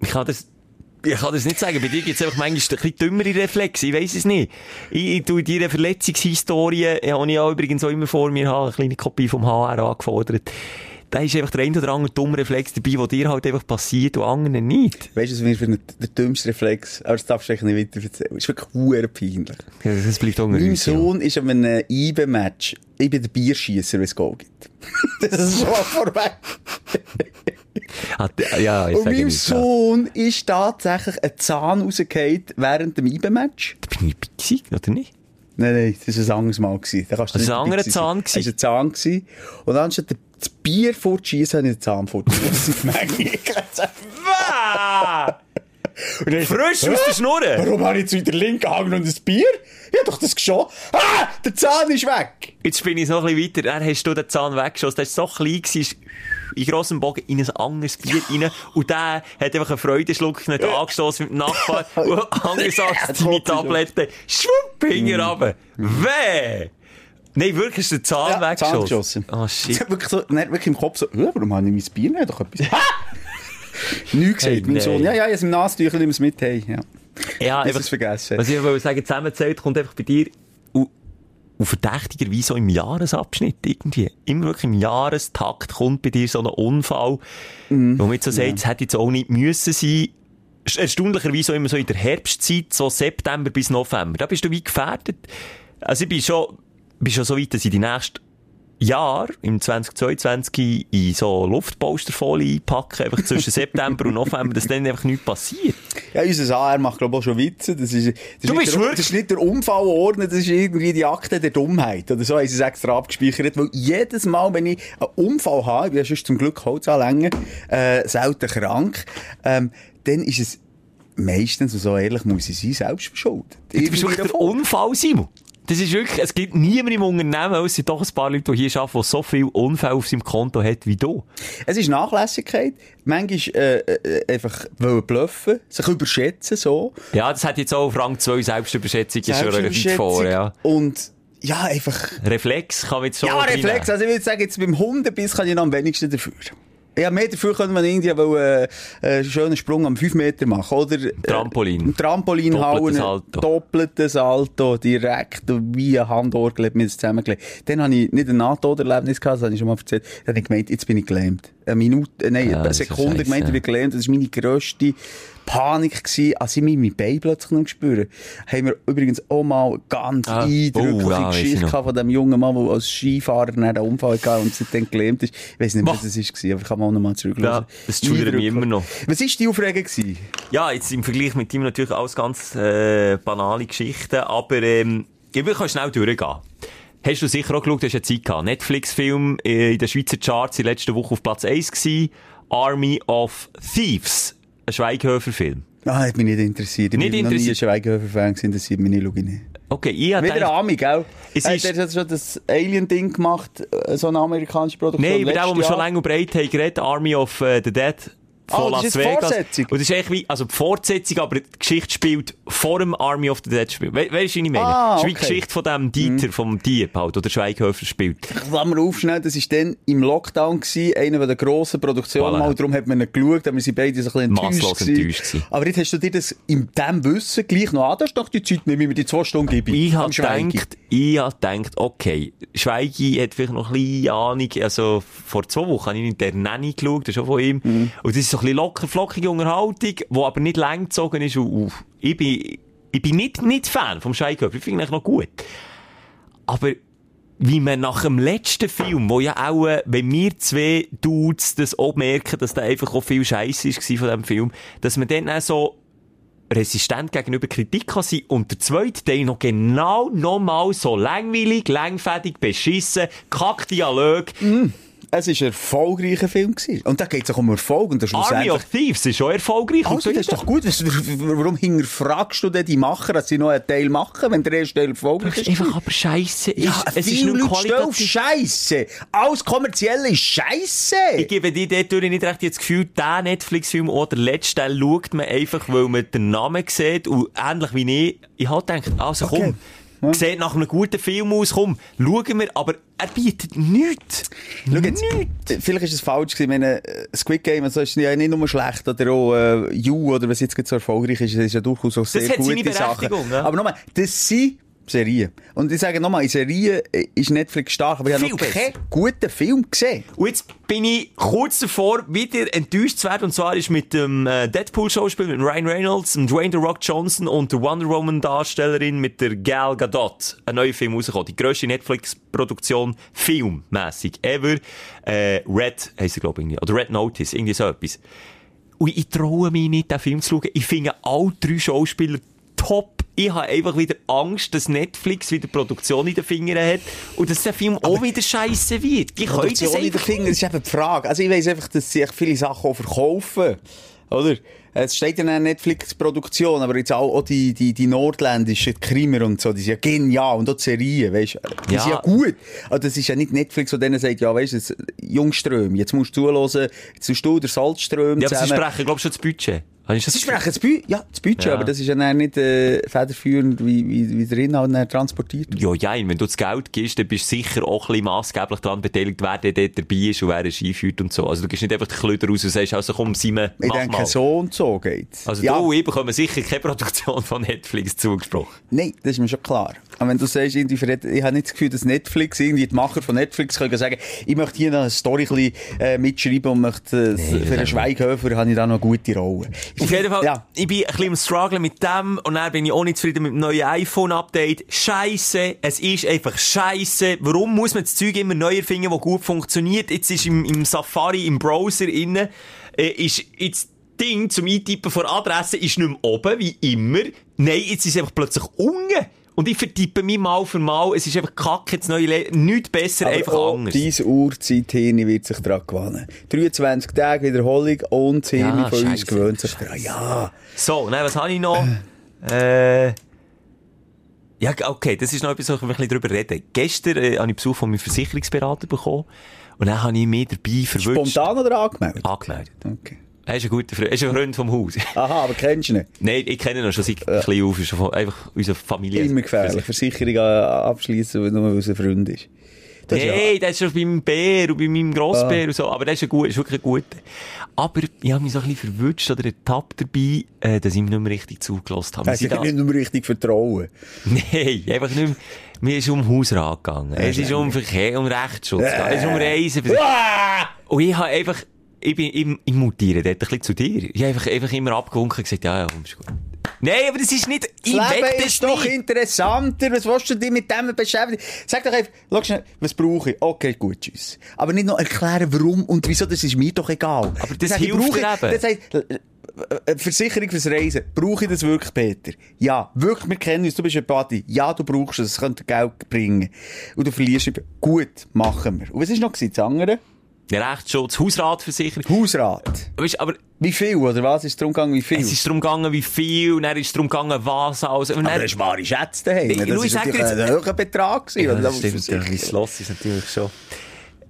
ich kann das, ich kann das nicht sagen. Bei dir gibt es einfach manchmal ein bisschen dümmere Reflexe. Ich weiss es nicht. Ich, ich tue dir Verletzungshistorie, die ich auch übrigens auch immer vor mir habe, eine kleine Kopie vom HR angefordert. Da ist einfach der ein oder andere dumme Reflex dabei, der dir halt einfach passiert und anderen nicht. Weißt du, was mir für ein, der dümmste Reflex, aber das darfst du eigentlich nicht weiter erzählen. Ist wirklich hure peinlich. Ja, Das bleibt unter Mein uns, ja. Sohn ist an einem IBE-Match. Ich bin der Bierschießer, wenn es Goal gibt. das ist schon mal vorweg. Ah, Ja, ich Und meinem nicht, ja. Sohn ist tatsächlich ein Zahn rausgefallen während dem IBE-Match. Da bin ich gewesen, oder nicht? Nein, nein, das war ein anderes Mal. Da kannst du Das war ein anderer Zahn? Das war ein Zahn. Und anstatt das Bier fortzuschießen, habe ich den Zahn fortzuschießen. Ah! Frisch aus der Schnurre! Warum habe ich jetzt wieder links gehangen und ein Bier? Ich hab doch das schon. Ah, der Zahn ist weg. Jetzt bin ich noch ein bisschen weiter. Dann hast du den Zahn weggeschossen. Der war so klein, gewesen, in grossem Bogen in ein anderes Bier rein. Und der hat einfach einen Freudenschluck nicht angestoßen mit dem Nachbar. Und anders als deine Tablette. Schwupp, hinten runter. Weh! Nein, wirklich ist der Zahn Ja, Zahn weggeschossen. geschossen. Oh Es shit. hat wirklich, so, hat wirklich im Kopf so, «Äh, warum habe ich mein Bier nicht? Doch etwas. Nichts gesagt, Hey, mein nein. Sohn. Ja, ja, es im Nasentüchel, nimm es mit. Hey, ja. Ja, Bis es vergessen. Was ich wollte sagen, zusammenzählt kommt einfach bei dir und, und verdächtigerweise so im Jahresabschnitt irgendwie. Immer wirklich im Jahrestakt kommt bei dir so ein Unfall, Mhm. wo man jetzt so sagt, es hätte jetzt auch nicht müssen sein. Erstaunlicherweise auch immer so in der Herbstzeit, so September bis November. Da bist du wie gefährdet. Also ich bin schon, bin schon so weit, dass ich die nächsten Jahr, im 2022, in so Luftpolsterfolie einpacken, einfach zwischen September und November, dass dann einfach nichts passiert. Ja, unser AR macht, glaube ich, auch schon Witze. Das ist, das ist, Du nicht bist der, das ist nicht der Unfallordner, das ist irgendwie die Akte der Dummheit. Oder so haben sie es extra abgespeichert. Weil jedes Mal, wenn ich einen Unfall habe, ich bin ja sonst zum Glück Holzanlänger, äh, selten krank, ähm, dann ist es meistens, und so ehrlich muss ich sein, selbst verschuldet. Du bist wirklich der Unfall, Simon. Das ist wirklich, es gibt niemanden im Unternehmen, es sind doch ein paar Leute, die hier arbeiten, die so viel Unfälle auf seinem Konto hat wie du. Es ist Nachlässigkeit. Manchmal, äh, äh einfach wollen bluffen, sich überschätzen, so. Ja, das hat jetzt auch auf Rang 2 Selbstüberschätzung, Selbstüberschätzung schon weit vor, ja. Und, ja, einfach. Reflex kann man jetzt schon. Ja, Reflex. Also, ich würde sagen, jetzt beim Hundebiss kann ich noch am wenigsten dafür. Ja, mehr dafür können wir in Indien wollen, äh, einen schönen Sprung am 5 Meter machen, oder? Äh, Trampolin. Äh, Trampolin doppeltes hauen. Salto. Doppeltes Salto. Direkt wie ein Handohr mir das zusammengelegt. Dann habe ich nicht ein Nahtoderlebnis gehabt, das habe ich schon mal erzählt. Dann habe ich gemeint, jetzt bin ich gelähmt. Eine Minute, äh, nein, ah, ja, eine Sekunde gemeint, ich bin gelähmt. Das ist meine grösste Panik gewesen, ah, als ich mir mein Bein plötzlich noch spüren Haben wir übrigens auch mal eine ganz ah, eindrückliche oh, ah, ja, Geschichte von dem jungen Mann, der als Skifahrer einen Unfall hatte und seitdem gelähmt ist. Ich weiss nicht, was es war, aber ich kann mal nochmal zurücklassen. Ja, das schüttelt mich immer noch. Was war die Aufregung? Gewesen? Ja, jetzt im Vergleich mit ihm natürlich alles ganz äh, banale Geschichten, aber ähm, ich will schnell durchgehen. Hast du sicher auch geschaut, du hast ja Zeit gehabt. Netflix-Film äh, in den Schweizer Charts in letzter Woche auf Platz 1 gewesen. Army of Thieves ein Schweighöfer-Film? Nein, hat mich nicht interessiert. Ich nicht bin interessiert. noch nie ein Schweighöfer-Fan, das sieht mich nicht, schaue ich nicht. Okay, ich hatte... Wieder Ami, gell? Es hey. Der hat schon das Alien-Ding gemacht, äh, so eine amerikanische Produktion. Nein, über den, wo wir schon lange breit haben geredet, Army of äh, the Dead von oh, Las Vegas. Fortsetzung. Und das ist echt wie, also die Fortsetzung, aber die Geschichte spielt vor dem Army of the Dead Spiel. We weißt du, was ich meine? Ah, okay. Das ist wie die Geschichte von dem Dieter, mhm. vom Dieb halt, oder Schweighöfer spielt. Klammer auf schnell, das war dann im Lockdown, gewesen, einer der grossen Produktionen, voilà. mal, darum hat man ihn geschaut, aber wir sind beide so ein bisschen enttäuscht. Enttäuscht. Aber jetzt hast du dir das in dem Wissen gleich noch an, das ist die Zeit, nehme ich mir die zwei Stunden gebe. Ich habe gedacht, ich habe gedacht, okay, Schweigi hat vielleicht noch ein bisschen Ahnung, also vor zwei Wochen habe ich in der Nanny geschaut, das ist auch von ihm, mhm. und das ist so ein bisschen locker, flockige Unterhaltung, die aber nicht lang gezogen ist. Und, ich bin, ich bin nicht, nicht Fan vom Scheiköpf. Ich finde ihn noch gut. Aber wie man nach dem letzten Film, wo ja auch, äh, wenn wir zwei Dudes das auch merken, dass da einfach auch viel Scheiße war von diesem Film, dass man dann auch so resistent gegenüber Kritik kann sein und der zweite Teil noch genau nochmal so langweilig, langfädig, beschissen, Kackdialog. Mm. Es war ein erfolgreicher Film. Gewesen. Und da geht es auch um Erfolg. Und Army of Thieves ist schon erfolgreich. Also, das ist doch gut. Warum hinterfragst du denn die Macher, dass sie noch einen Teil machen, wenn der erste Teil erfolgreich ist? einfach aber scheisse. Ja, es ist nur qualitativ. scheiße. Alles kommerzielle ist scheisse. Ich gebe dir dadurch nicht recht das Gefühl, der Netflix-Film oder der letzte schaut man einfach, weil man den Namen sieht. Und ähnlich wie ich, ich habe gedacht, also okay. komm, hm? Sieht nach einem guten Film aus, komm, schauen wir, aber er bietet nichts. Schau jetzt, nichts. Vielleicht war es falsch gewesen, meine, äh, Squid Game also ist ja nicht nur schlecht oder auch äh, You oder was jetzt so erfolgreich ist, das ist ja durchaus auch sehr das gute Sachen. Ne? Aber nochmal, das sind Serie. Und ich sage nochmal, in Serie äh, ist Netflix stark, aber ich habe noch keinen guten Film gesehen. Und jetzt bin ich kurz davor, wieder enttäuscht zu werden. Und zwar ist mit dem äh, Deadpool-Schauspiel, mit Ryan Reynolds, dem Dwayne The Rock Johnson und der Wonder Woman-Darstellerin mit der Gal Gadot ein neuer Film rausgekommen. Die grösste Netflix-Produktion filmmässig ever. Äh, Red heisst er, glaube ich. Oder Red Notice, irgendwie so etwas. Und ich traue mich nicht, den Film zu schauen. Ich finde alle drei Schauspieler top ich habe einfach wieder Angst, dass Netflix wieder Produktion in den Fingern hat und dass der Film aber auch wieder scheiße wird. Die Produktion in den Fingern ist eben die Frage. Also ich weiss einfach, dass sich viele Sachen auch verkaufen. Oder? Es steht ja in Netflix-Produktion, aber jetzt auch, auch die, die, die nordländischen die Krimer und so, die sind ja genial. Und auch die Serien, weißt Die ja. sind ja gut. Aber das ist ja nicht Netflix, der denen sagt, ja, weißt du, Jungström, jetzt musst du zuhören, jetzt musst du der Salzström. Ja, aber zusammen. sie sprechen, glaubst du, das Budget. Ich das Sie sprechen das, Bu ja, das Budget, ja. aber das ist ja nicht äh, federführend, wie, wie, wie der Inhalt dann transportiert wird. Ja, ja, wenn du das Geld gibst, dann bist du sicher auch ein bisschen maßgeblich daran beteiligt, wer dort dabei ist und wer es einführt und so. Also du gehst nicht einfach die Klöder raus und sagst, also komm, Simon, mach Ich denke, mal. so und so geht's. Also ja. du und ich bekommen sicher keine Produktion von Netflix zugesprochen. Nein, das ist mir schon klar. Und wenn du sagst, irgendwie, ich habe nicht das Gefühl, dass Netflix, irgendwie die Macher von Netflix können sagen, ich möchte hier noch eine Story ein bisschen, äh, mitschreiben und möchte, äh, nee, für den Schweighöfer habe ich da noch eine gute Rolle. Auf jeden Fall, ja. ich bin ein bisschen am Struggle mit dem und dann bin ich auch nicht zufrieden mit dem neuen iPhone-Update. Scheiße, es ist einfach scheiße. Warum muss man das Zeug immer neu erfinden, das gut funktioniert? Jetzt ist im, im Safari, im Browser innen, äh, ist jetzt Ding zum Eintippen von Adressen ist nicht mehr oben, wie immer. Nein, jetzt ist es einfach plötzlich unten. Und ich vertippe mich mal für mal, es ist einfach kacke, das neue Leben, nichts besser, Aber einfach anders. anders. dein Uhrzeithirn wird sich daran gewöhnen. 23 Tage Wiederholung und das Hirn ja, von Scheisse. uns gewöhnt sich daran. Ja. So, nein, was habe ich noch? äh... äh ja, okay, das ist noch etwas, wo ich ein bisschen drüber reden. Gestern äh, habe ich Besuch von meinem Versicherungsberater bekommen und dann habe ich mich dabei verwünscht. Spontan oder angemeldet? Angemeldet. Okay. Er ist ein guter Freund, er ist ein Freund vom Haus. Aha, aber kennst du ihn? Nein, ich kenne ihn schon seit ja. klein auf, ist einfach unsere Familie. Immer gefährlich, Versicherung abschließen, nur weil es ein Freund ist. Das hey, ja. das ist schon bei meinem Bär und bei meinem Grossbär ah. und so. Aber das ist, ein gut, ist wirklich ein guter. Aber ich habe mich so ein bisschen verwünscht oder ertappt dabei, äh, dass ich ihm nicht mehr richtig zugelassen habe. Also, nicht mehr richtig vertrauen? Nein, einfach nicht mehr. Mir ist um Hausrat gegangen. es ist um Verkehr, um Rechtsschutz gegangen. Es ist um Reisen. Und ich habe einfach, ich bin, ich, ich mutiere dort ein bisschen zu dir. Ich habe einfach, einfach immer abgewunken und gesagt, ja, ja, komm, ist gut. Nein, aber das ist nicht, ich das Leben ist doch nicht. interessanter. Was willst du dich mit dem beschäftigen? Sag doch einfach, schau schnell, was brauche ich? Okay, gut, tschüss. Aber nicht noch erklären, warum und wieso, das ist mir doch egal. Aber das, das hilft brauche, Das heißt, äh, Versicherung fürs Reisen. Brauche ich das wirklich, Peter? Ja. Wirklich, wir kennen uns. Du bist ein Party. Ja, du brauchst es. Es könnte Geld bringen. Und du verlierst. Gut, machen wir. Und was ist noch das andere? Der Rechtsschutz, Hausratversicherung. Hausrat. Weißt, aber wie viel, oder was? Ist es darum gegangen, wie viel? Es ist darum gegangen, wie viel, und dann ist es darum gegangen, was alles. Und dann... Aber das ist wahre Schätze daheim. Ich, das ist natürlich ein hoher Betrag gewesen. Ja, das stimmt, ja, wie Schloss ist natürlich schon.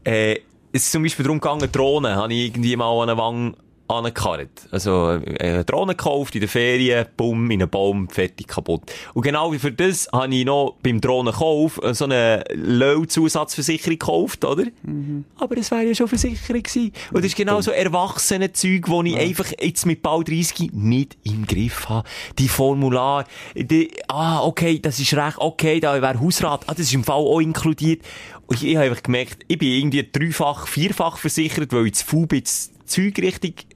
Äh, es ist zum Beispiel darum gegangen, Drohnen habe ich irgendwie mal an eine Wange angekarrt. Also, äh, eine Drohne gekauft in der Ferien, bumm, in einen Baum, fertig, kaputt. Und genau wie für das habe ich noch beim Drohnenkauf so eine Low-Zusatzversicherung gekauft, oder? Mhm. Aber es wäre ja schon Versicherung gewesen. Und das ist genau so erwachsene Zeug, wo ich ja. einfach jetzt mit bald 30 nicht im Griff habe. Die Formular, die, ah, okay, das ist recht, okay, da wäre Hausrat, ah, das ist im Fall auch inkludiert. Und ich habe einfach gemerkt, ich bin irgendwie dreifach, vierfach versichert, weil ich zu faul bin, das Zeug richtig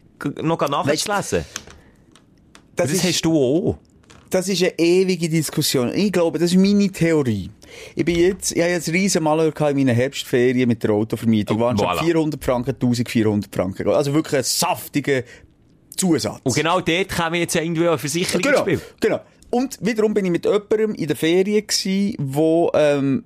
noch nachzulesen. Das, das ist, hast du auch. Das ist eine ewige Diskussion. Ich glaube, das ist meine Theorie. Ich bin jetzt, ich habe jetzt riesen Malheur in meiner Herbstferien mit der Autovermietung. Oh, waren voilà. schon 400 Franken, 1400 Franken. Also wirklich ein saftiger Zusatz. Und genau dort kam jetzt irgendwie eine Versicherung genau, Genau. Und wiederum bin ich mit jemandem in der Ferien gewesen, wo, ähm,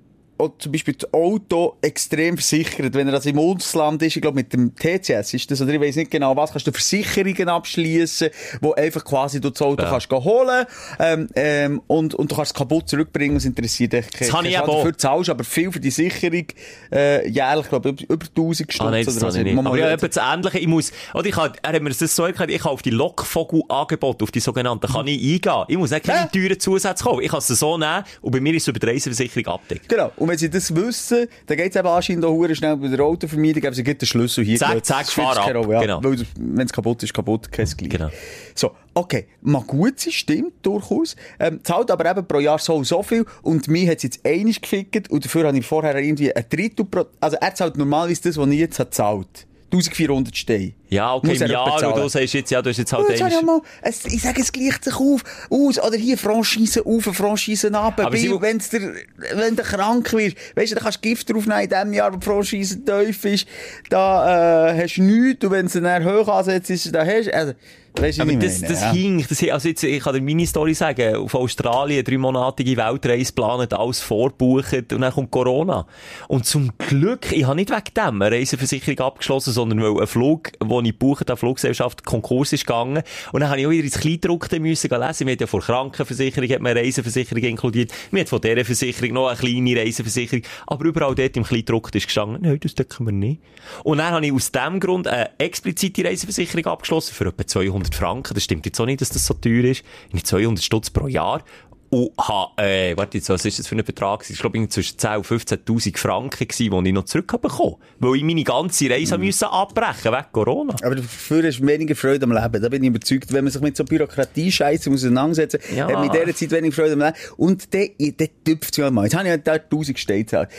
zum Beispiel das Auto extrem versichert. Wenn er das im Ausland ist, ich glaube mit dem TCS ist das, oder ich weiß nicht genau was, kannst du Versicherungen abschließen, wo einfach quasi du das Auto ja. kannst holen ähm, ähm, und, und du kannst es kaputt zurückbringen, es interessiert dich Das kann ich auch. Dafür zahlst aber viel für die Sicherung äh, jährlich, glaube ich, über 1000 Stunden. Ah, nein, das oder was. Ich nicht. Aber ja, eben das Ähnliche, ich muss, oder ich habe, er hat mir das so erklärt, ich kann auf die Lockvogel-Angebote, auf die sogenannten, kann ich eingehen. Ich muss nicht keine ja. teuren Zusätze kaufen. Ich kann es so nehmen und bei mir ist es über die Reiseversicherung abdeckt. Genau. Und wenn sie das wissen, dann geht es eben anscheinend auch schnell bei der Autovermietung, geben sie den Schlüssel hier. Zack, zack, fahr ab. Ja, genau. Weil, wenn es kaputt ist, kaputt, kein Gleich. Genau. So, okay, mag gut sein, stimmt, durchaus. Ähm, zahlt aber eben pro Jahr so so viel und mir hat es jetzt einig gefickt und dafür habe ich vorher irgendwie ein Drittel pro, also er zahlt normalerweise das, was ich jetzt hat zahlt. 1400 Steine. Ja, okay, im Jahr, und du sagst jetzt, ja, du hast jetzt halt ja, mal, es, Ich sage, es gleicht sich auf, aus, oder hier Franchise auf, Franchise ab, Bio, wenn's dir, wenn du krank wirst, weißt du, dann kannst du Gift draufnehmen in dem Jahr, wo die Franchise tief ist, da, äh, hast du nichts, und wenn du dann hoch ansetzt, dann hast du, also, Weißt aber das, meine, das ja. hinkt, das, also jetzt, ich kann dir meine Story sagen, auf Australien, dreimonatige Weltreise planen, alles vorbuchen und dann kommt Corona. Und zum Glück, ich habe nicht wegen dem eine Reiseversicherung abgeschlossen, sondern weil ein Flug, den ich buche, der Fluggesellschaft Konkurs ist gegangen. Und dann habe ich auch wieder ins Kleindruckte müssen lesen. Wir hat ja vor Krankenversicherung hat man eine Reiseversicherung inkludiert. Wir hat von dieser Versicherung noch eine kleine Reiseversicherung. Aber überall dort im Kleindruckte ist gestanden, nein, das decken wir nicht. Und dann habe ich aus dem Grund eine explizite Reiseversicherung abgeschlossen für etwa 200 200 Franken. Das stimmt jetzt auch nicht, dass das so teuer ist. Nicht 200 Stutz pro Jahr. Und habe, äh, warte jetzt, was ist das für ein Betrag? Ich glaube, zwischen 10.000 und 15.000 Franken gewesen, die ich noch zurückbekommen Weil ich meine ganze Reise mm. müssen abbrechen wegen Corona. Aber dafür hast du weniger Freude am Leben. Da bin ich überzeugt. Wenn man sich mit so Bürokratie-Scheiße auseinandersetzen muss, ja. hat man in dieser Zeit weniger Freude am Leben. Und der, der tüpft es ja mal. Jetzt habe ich da 1000 Steine.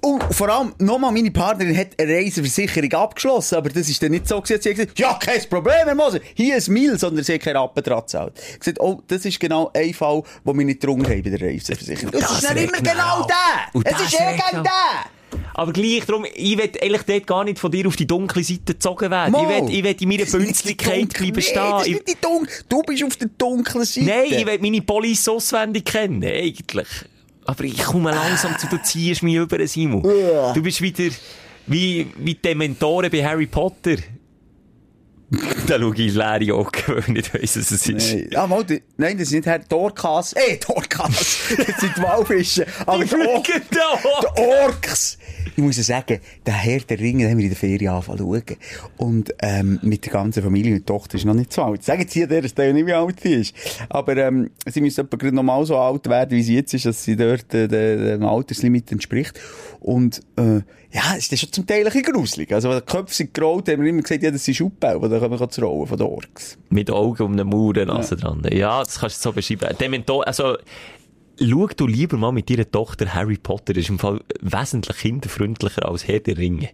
Und vor allem, nochmal, meine Partnerin hat eine Reiseversicherung abgeschlossen, aber das ist dann nicht so gewesen, sie hat gesagt, ja, kein Problem, Herr Moser, hier ist Mil, sondern sie hat keinen Rappen dran gezahlt. gesagt, oh, das ist genau ein Fall, wo wir nicht drunter haben bei der Reiseversicherung. Das, das ist nicht immer genau der! Es ist eh gegen der! Aber gleich darum, ich will eigentlich dort gar nicht von dir auf die dunkle Seite gezogen werden. Mo, ich will, ich will in meiner Bünzlichkeit bleiben stehen. Nee, das ist nicht die Dun du bist auf der dunklen Seite. Nein, ich will meine Police auswendig kennen, eigentlich. Aber ich komme langsam zu, du ziehst mich über, Simon. Du bist wieder wie, wie die Mentoren bei Harry Potter. Da schaue ich leere Augen, nicht weiss, was es ist. Nein, ah, mal, die, nein, das sind nicht Herr Torkas. Eh, Torkas. Das sind die Walfische. Aber Die Or die Orks. Ich muss ja sagen, der Herr der Ringe, den haben wir in der Ferien angefangen zu schauen. Und, ähm, mit der ganzen Familie und Tochter ist noch nicht so alt. Sagen Sie an dieser Stelle nicht, wie alt sie ist. Aber, ähm, sie müssen etwa gerade noch mal so alt werden, wie sie jetzt ist, dass sie dort, äh, dem Alterslimit entspricht. Und, äh, ja, es ist schon zum Teil ein bisschen gruselig. Also, wenn die Köpfe sind gerollt, haben wir immer gesagt, ja, das Schuppbau, die da kommen zu rollen von den Orks. Mit Augen um den Mauer, Nase dran. Ja, das kannst du so beschreiben. Dementor, also, schau du lieber mal mit deiner Tochter Harry Potter. Das ist im Fall wesentlich kinderfreundlicher als Herr der Ringe.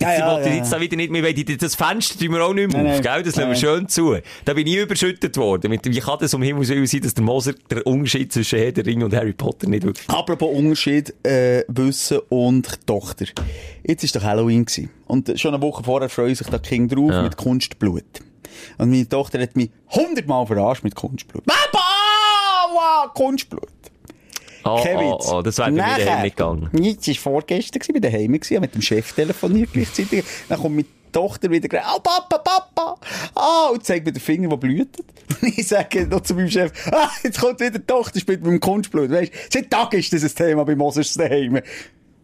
Ja, Sie ja, wollte ja. jetzt da wieder nicht mehr, das Fenster tun wir auch nicht mehr Nein, auf, nein. gell? Das lassen wir schön zu. Da bin ich überschüttet worden. Mit, wie kann das um Himmels Willen sein, dass der Moser der Unterschied zwischen Herr der Ringe und Harry Potter nicht wirklich... Apropos Unterschied, äh, Wissen und Tochter. Jetzt war doch Halloween. Gewesen. Und schon eine Woche vorher freuen sich da die Kinder drauf mit Kunstblut. Und meine Tochter hat mich hundertmal verarscht mit Kunstblut. Papa! Kunstblut. Oh, oh, oh, das wäre bei mir daheim nicht gegangen. Jetzt war vorgestern, gewesen, bei daheim, gewesen, mit dem Chef telefoniert gleichzeitig. Dann kommt meine Tochter wieder, oh Papa, Papa! Ah, und zeigt mir den Finger, der blutet. Und ich sage noch zu meinem Chef, ah, jetzt kommt wieder die Tochter, spielt mit dem Kunstblut. Weißt, seit Tag ist das ein Thema bei Moses daheim.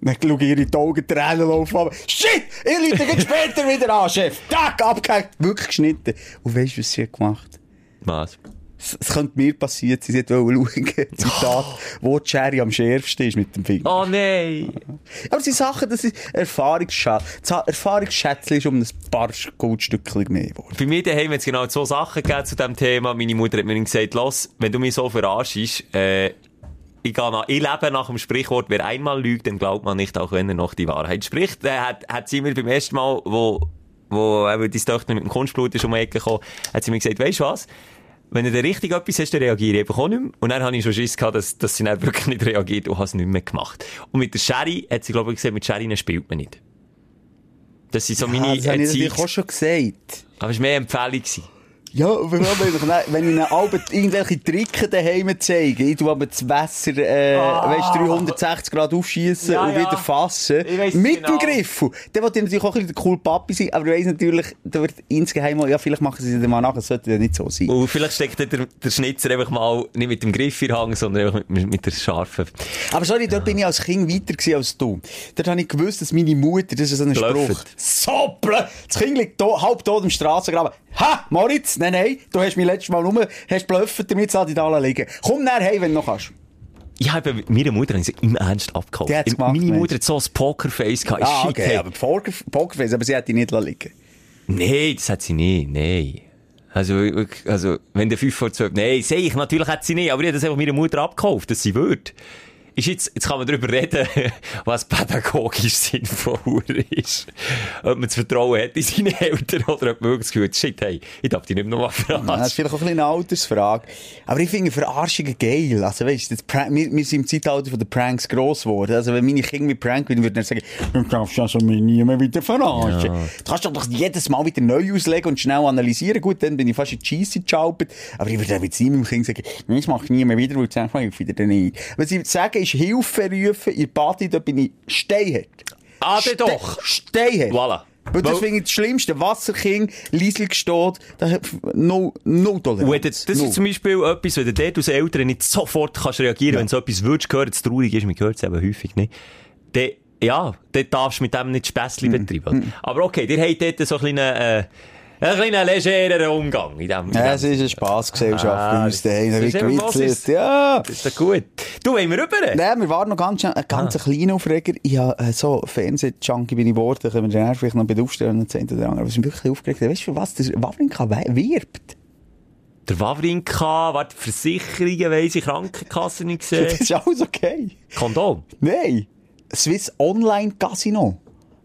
Dann schaue ich ihre Augen, Tränen laufen, aber shit, ihr Leute gehen später wieder an, Chef. Tag, abgehängt, wirklich geschnitten. Und weißt du, was sie hat gemacht Was? Es, könnte mir passieren, sie wollte schauen, Zitat, wo die Schere am schärfsten ist mit dem Finger. Oh nein! Aber es sind Sachen, das ist Erfahrungsschatz. Das Erfahrungsschätzchen ist um ein paar Goldstückchen mehr geworden. Bei mir daheim hat es genau zwei Sachen gegeben zu diesem Thema. Meine Mutter hat mir gesagt, los, wenn du mich so verarschst, äh, ich, gehe nach, ich lebe nach dem Sprichwort, wer einmal lügt, dann glaubt man nicht, auch wenn er noch die Wahrheit spricht. Äh, hat, hat sie mir beim ersten Mal, wo, wo eben die Tochter mit dem Kunstblut ist um die Ecke gekommen, hat sie mir gesagt, weisst du was? Wenn du dann richtig etwas hast, dann reagiere ich einfach auch nicht mehr. Und dann habe ich schon Schiss gehabt, dass, dass sie dann wirklich nicht reagiert und habe es nicht mehr gemacht. Und mit der Sherry hat sie, glaube ich, gesagt, mit Sherry spielt man nicht. Das sind so meine Ah, das habe ich Erziehungs- auch schon gesagt. Aber es war mehr Empfehlung. gewesen. Ja, wenn ich, wenn ich ihnen Albert irgendwelche Tricks daheim zeige, ich tue aber das Wasser, äh, weißt, 360 Grad aufschießen Ja, und ja. wieder fassen. Ich weiss Mit genau. dem Griffel. Dann wollte ich natürlich auch ein bisschen der cool Papi sein, aber ich weiss natürlich, da wird insgeheim ja, vielleicht machen sie es dann mal nach, es sollte ja nicht so sein. Und vielleicht steckt der, der Schnitzer einfach mal nicht mit dem Griff in den Hang, sondern einfach mit, mit der scharfen. Aber sorry, dort bin ich als Kind weiter gewesen als du. Dort habe ich gewusst, dass meine Mutter, das ist so ein. Spruch. So blöd! Das Kind liegt halb tot im Strassengraben. Ha! Moritz! Nein, nein, du hast mich letztes Mal nur, hast blöffet, damit sie da alle liegen. Komm näher heim, wenn du noch kannst. Ich habe meiner Mutter es im Ernst abgeholt. Die gemacht, Meine meinst Mutter hat so ein Pokerface gehabt. Ah, Shit, okay, hey. aber Poker, Pokerface, aber sie hat dich nicht liegen Nein, das hat sie nicht. Nein. Also, also, wenn der 5 vor 12, nein, sehe ich, natürlich hat sie nicht, aber ich habe das einfach meiner Mutter abgekauft, dass sie würde. Ist jetzt, jetzt kann man darüber reden, was pädagogisch sinnvoll ist. Ob man das Vertrauen hat in seine Eltern oder ob man wirklich das Gefühl hat, shit, hey, ich darf dich nicht mehr Ja, das ist verarschen. vielleicht auch ein eine Altersfrage. Aber ich finde Verarschungen geil. Also, weißt das Prank- wir, wir sind im Zeitalter von den Pranks gross geworden. Also, wenn meine Kinder mit Prank würden, würden sie sagen, du darfst ja so mich nie mehr wieder verarschen. Du kannst doch jedes Mal wieder neu auslegen und schnell analysieren. Gut, dann bin ich fast in die Scheisse geschaupert. Aber ich würde jetzt nie meinem Kind sagen, nein, das mache ich nie mehr wieder, weil das hilft wieder nicht. Was ich sagen, ist Hilfe rufen, ihr Body, da bin ich steinhart. Ah, Ste- doch. Steinhart. Voilà. Weil das finde ich das Schlimmste. Wasserking, leislich steht, da hat no, no Toleranz. Und das, das No. ist zum Beispiel etwas, wenn du dort als Eltern nicht sofort kannst reagieren, wenn so etwas würdest hören, das traurig ist, man hört es eben häufig nicht, dann, ja, dann darfst du mit dem nicht Späßchen Mhm. betreiben. Aber okay, ihr habt dort so ein bisschen, äh, einen kleinen legereren Umgang in dem. Ja, es ist eine Spassgesellschaft Ah, bei uns daheim. Da das wird gewitzelt. Ja. Das ist doch gut. Du, wollen wir rüber? Nein, wir waren noch ganz ein ganz kleiner Aufreger. Ich habe äh, so Fernseh-Junkie bin ich geworden, können wir dann vielleicht noch bei der Aufstellung und dran. Aber was mich wirklich aufgeregt hat, weißt du, für was der Wawrinka wirbt? Der Wawrinka, warte, Versicherungen, weiss ich, Krankenkassen nicht Das gesehen. ist alles okay. Kondom. Nein. Swiss Online Casino.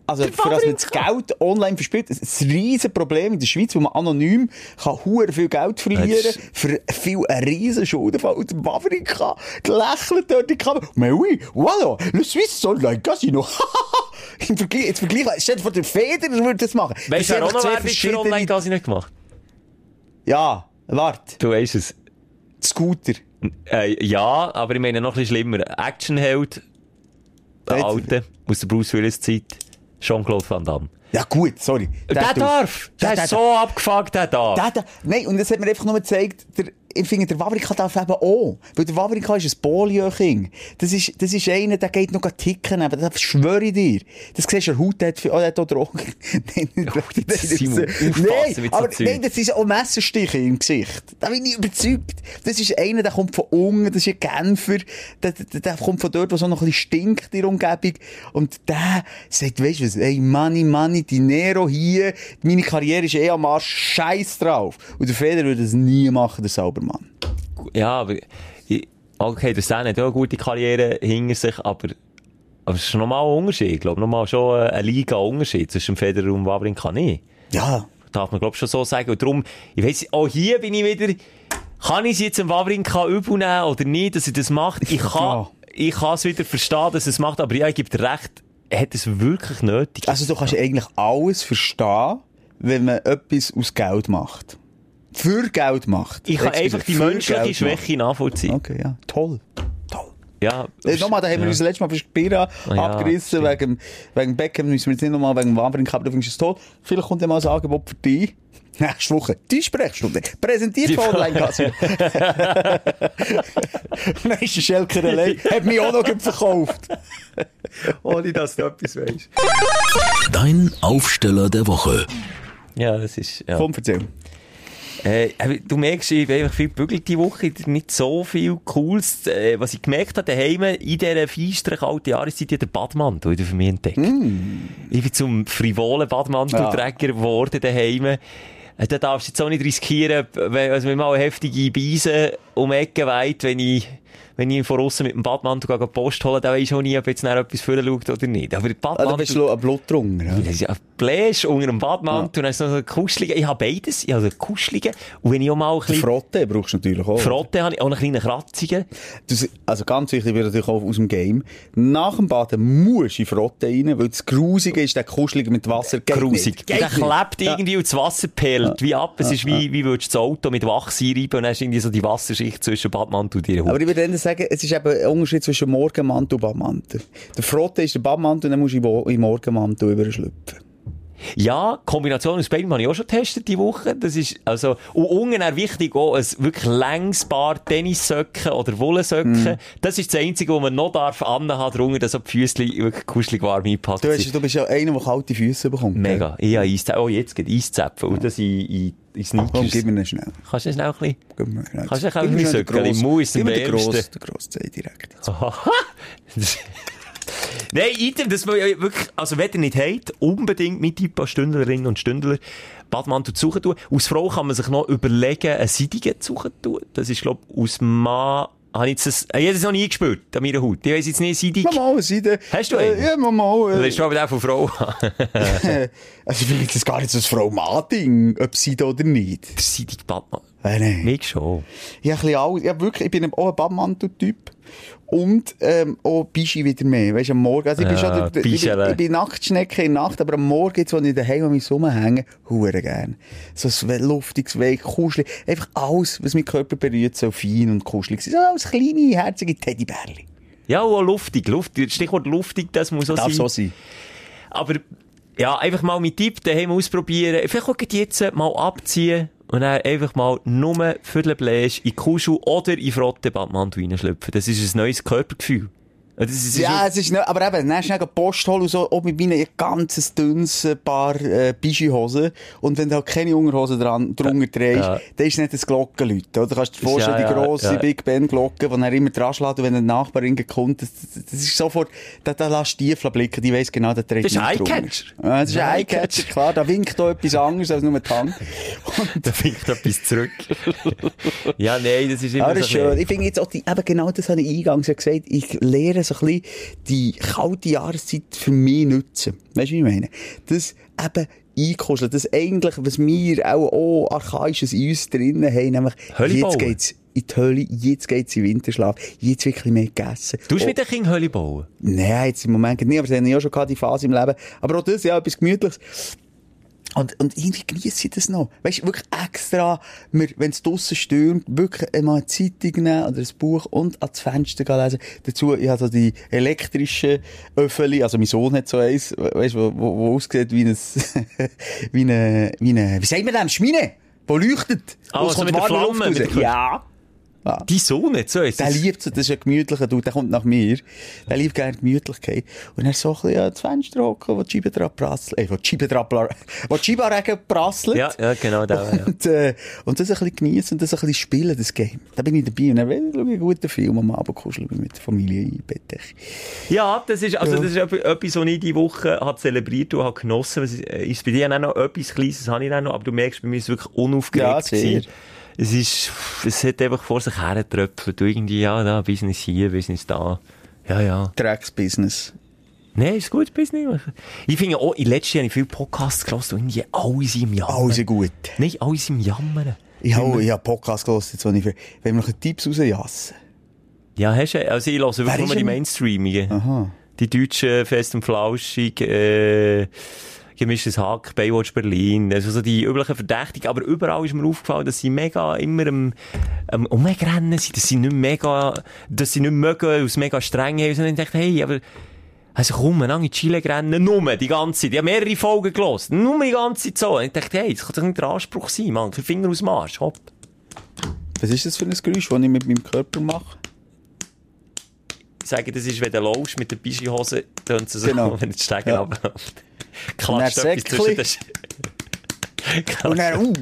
Also, für das man das Geld online verspielt, das ist ein riesen Problem in der Schweiz, wo man anonym kann viel Geld verlieren Das- für viel ein riesen Schuldenfall. Und Wawrinka lächelt dort in die Kamera. Mais oui, voilà, le Swiss Online Casino. Im Vergleich, jetzt vergleich, stell dir vor, der Federer würde das machen. Weißt du, sind wer auch noch Werbung für verschiedene- Online-Gas nicht gemacht? Ja, warte, Du weißt es. Scooter. Äh, ja, aber ich meine noch ein bisschen schlimmer. Actionheld, der alte, aus der Bruce Willis Zeit. Jean-Claude Van Damme. Ja gut, sorry. Der, darf! Der, der ist so abgefuckt, der darf. Der, der, nein, und das hat mir einfach nur gezeigt, der, ich finde, der Wavrika darf eben auch. Weil der Wavrika ist ein Polio-King. Das ist, das ist einer, der geht noch ticken, aber das schwöre ich dir. Das siehst du, der Haut hat, oh, der hat auch Drogen. nein, Simon, nein, aber, nein, das ist auch Messerstiche im Gesicht. Da bin ich überzeugt. Das ist einer, der kommt von unten, das ist ein Kämpfer, der, der, der kommt von dort, wo so noch ein bisschen stinkt in der Umgebung. Und der sagt, weißt du was, ey, Money, Money, Dinero hier, meine Karriere ist eh am Arsch, scheiß drauf. Und der Feder würde das nie machen, der Saubermann. Ja, aber, okay, der Sen hat ja eine gute Karriere hinter sich, aber, aber es ist nochmal ein Unterschied. Ich glaube, nochmal schon ein Liga-Unterschied zwischen Federer und Wawrinka nicht. Ja. Darf man, glaube ich, schon so sagen. Und darum, ich weiss, auch hier bin ich wieder, kann ich es jetzt im Wawrinka übel nehmen oder nicht, dass er das macht? Ich kann, ich kann es wieder verstehen, dass er es macht, aber ja, ich gebe dir recht, er hat es wirklich nötig. Also du kannst eigentlich alles verstehen, wenn man etwas aus Geld macht. Für Geld macht. Ich kann einfach die menschliche Schwäche nachvollziehen. Okay, ja. Toll. Toll. Ja. Äh, nochmal, da haben wir ja. uns letztes Mal für Spira Ah, ja, abgerissen, wegen, wegen Beckham, müssen wir jetzt nicht nochmal wegen Wabring haben, du findest es toll. Vielleicht kommt ja mal ein Angebot für dich. Nächste Woche, die Sprechstunde. Präsentiert von Online-Kasse. Dann ist der Schelker allein. Hat mich auch noch verkauft. Ohne dass du etwas weißt. Dein Aufsteller der Woche. Ja, das ist, ja. Komm, erzähl. Äh, du merkst, ich bin einfach viel gebügelt die Woche, nicht so viel Cooles. Äh, was ich gemerkt habe, daheim, in dieser feisteren kalten Jahreszeit, der Badmantel wieder für mich entdeckt. Ich bin zum frivolen Badmantelträger geworden daheim. Äh, Da darfst du jetzt auch nicht riskieren, wenn, also wenn mal heftige Beise um die Ecke weit, wenn ich, wenn ich von außen mit dem Badmantel gehe, Post holen, dann weisst du auch nie, ob jetzt nachher etwas vorher schaut oder nicht. Aber der Ah, da bist Badmantel... du ein Blut drunter. Ja. Das ist ja ein Bläsch unter dem Badmantel und dann ist noch so ein kuscheliger. Ich habe beides. Ich habe einen kuscheligen. Und wenn ich auch mal ein bisschen Frotte brauchst du natürlich auch. Frotte habe, ich auch einen kleinen kratzigen. Das, also ganz wichtig wird natürlich auch aus dem Game. Nach dem Baden musst du in Frotte rein, weil das Grusige ist der Kuschelige mit Wasser. Geht Grusig. nicht. Geht Der klebt Ja. irgendwie und das Wasser perlt wie ab. Es ist wie, wie würdest du das Auto mit Wachs einreiben und dann hast du irgendwie so die Wasserschicht zwischen Badmantel und dir. Aber ich würde dann sagen, es ist eben ein Unterschied zwischen Morgenmantel und Badmantel. Der Frotte ist der Badmantel und dann musst du in Morgenmantel überschlüpfen. Ja, Kombination aus beidem habe ich auch schon getestet die Woche. Das ist, also, und unten auch wichtig auch ein wirklich längs Paar Tennissöcken oder Wollensöcken. Mhm. Das ist das Einzige, was man noch darf anhaben, drunter, dass auch die Füßchen wirklich kuschelig warm eingepackt Du, hast, du bist ja einer, der kalte Füße bekommt. Mega. Ich habe Eiszäpfen. Oh, jetzt geht Eiszäpfen. Und das in, in, in Komm, Sneakers. gib mir ihn schnell. Kannst du das schnell ein bisschen? Gib mir schnell. Kannst du ein mir schnell Söckchen? den grossen- Muss Gib mir den grossen, wärmsten. den grossen direkt. Nein, item, das man ja wirklich, also wenn ihr nicht habt, unbedingt mit Typ Stündlerinnen und Stündler Badmantel zu suchen tun. Als Frau kann man sich noch überlegen, einen Seidigen zu suchen tun. Das ist, glaub ich, aus Mann, habe ich das, habe ich das noch nie gespürt, an meiner Haut. Ich weiss jetzt nicht, Seidig. Mal Seide. Hast du Äh, einen? Ja, mal mal. Das Äh, ist aber auch von Frau. also vielleicht ist das gar nicht so ein Frau-Mann-Ding, ob Seide oder nicht. Der Seidig Badmantel. Äh, nein. Mich schon. Ja, ein bisschen alles. Ja, wirklich, ich bin auch ein Badmantel-Typ. Und, ähm, auch Bischi wieder mehr. Weißt du, am Morgen. Also, ich bin Ja, schon, der- ich, ich bin Nacktschnecke in der Nacht, aber am Morgen, jetzt, wenn ich daheim an mich rumhänge, hure gern. So ein luftiges, weich, kuschelig. Einfach alles, was mein Körper berührt, so fein und kuschelig. So als kleine, herzige Teddybärli. Ja, und auch luftig. luftig. Stichwort luftig, das muss auch Darf sein. so sein. Aber, ja, einfach mal mit Tipp daheim ausprobieren. Vielleicht auch jetzt mal abziehen und dann einfach mal nur für den Bläsch in Kuschel oder in Frotte Badmantel reinschlüpfen. Das ist ein neues Körpergefühl. Ja, es ist nicht, aber eben, dann schnell Post holen und so, auch mit meinen ganz dünnes äh, Paar äh, Bischi-Hosen. Und wenn du halt keine Unterhosen dran, drunter drehst, Ja. dann ist nicht das Glockenläuten. Oder du kannst dir vorstellen, Ja, die grosse. Big Ben Glocke, die er immer dran schlägt, und wenn eine Nachbarin kommt, das, das, ist sofort, da, da lässt du Stiefel blicken, die weiss genau, der trägt Das ist ein. Eyecatcher. Ja, das ist ein Eyecatcher, klar. Da winkt auch etwas anderes als nur die Hand. da findet etwas zurück. ja, nein, das ist immer das so schön. Ich finde jetzt auch die, eben genau das habe ich eingangs ja gesagt. Ich lehre so ein bisschen die kalte Jahreszeit für mich nutzen. Weißt du, wie ich meine? Das eben einkuscheln. Das eigentlich, was wir auch, auch Archaisches in uns drinnen haben, nämlich, Hölle jetzt bauen. geht's in die Hölle, jetzt geht's in den Winterschlaf, jetzt wirklich mehr gegessen. Du hast Oh, mit den Kindern Hölle bauen. Nein, jetzt im Moment nicht, aber das haben ja schon gehabt, die Phase im Leben. Aber auch das, ja, etwas Gemütliches. Und, und irgendwie genieße ich das noch. Weißt du, wirklich extra, wenn es draussen stürmt, wirklich einmal eine Zeitung nehmen oder ein Buch und ans Fenster gehen lesen. Dazu, ich habe so die elektrischen Öffeli, also mein Sohn hat so eins, weißt du, wo, wo, wo aussieht wie ein, wie eine, wie eine, wie sagt man das, Schmine, wo leuchtet. Ah, so mit der Flamme, mit Ja. Ja. Die Sonne, nicht so ist Der liebt das ist ein gemütlicher Dude, der kommt nach mir. Der liebt gerne Gemütlichkeit. Und er so ein bisschen ans Fenster hocken, wo die Scheibe dran prasselt, äh, wo die Scheibe dran, wo die Scheibenregen prasselt. Ja, ja, genau, da, ja. Und, äh, und das ein bisschen genießen und das ein bisschen spielen, das Game. Da bin ich dabei. Und dann will ich einen guten Film am Abend kuscheln mit der Familie im Bett. Ja, das ist, also, das ist etwas, was ich diese Woche hat zelebriert und habe genossen. Es ist bei dir auch noch etwas Kleines, das habe ich auch noch, aber du merkst, bei mir ist es wirklich unaufgeregt. Ja, es ist, es hat einfach vor sich her getröpfelt. Du irgendwie, ja, da, Business hier, Business da. Ja, ja. Drecksbusiness. Nein, ist gut Business. Ich finde auch, in letzter Jahr habe ich viele Podcasts gehört, und irgendwie alle sind im Jammern. Alle sind gut. Nein, alle sind im Jammern. Ich habe, habe Podcasts gehört, jetzt, wenn ich, wenn wir noch Tipps rausjassen. Ja, hast du, also ich höre wirklich nur die Mainstreamigen. Aha. Die deutschen Fest und Flauschig, äh, gemischtes Hack, Baywatch Berlin, also so die üblichen Verdächtigen. Aber überall ist mir aufgefallen, dass sie mega immer am, am Umrennen sind, dass sie nicht mega, dass sie nicht mögen, aus mega streng haben. Und ich dachte, hey, aber, also komm, lange in Chile rennen, nur die ganze Zeit. Ich habe mehrere Folgen gelesen, nur die ganze Zeit so. Und ich dachte, hey, das kann doch nicht der Anspruch sein, Mann. Finger aus dem Arsch, hopp. Was ist das für ein Geräusch, das ich mit meinem Körper mache? Ich sage, das ist, wenn du laufst mit der Bischi-Hose, tönt es so, genau. wenn du die Stege ja. abläuft. Klatscht etwas zwischen den... Und dann, uh.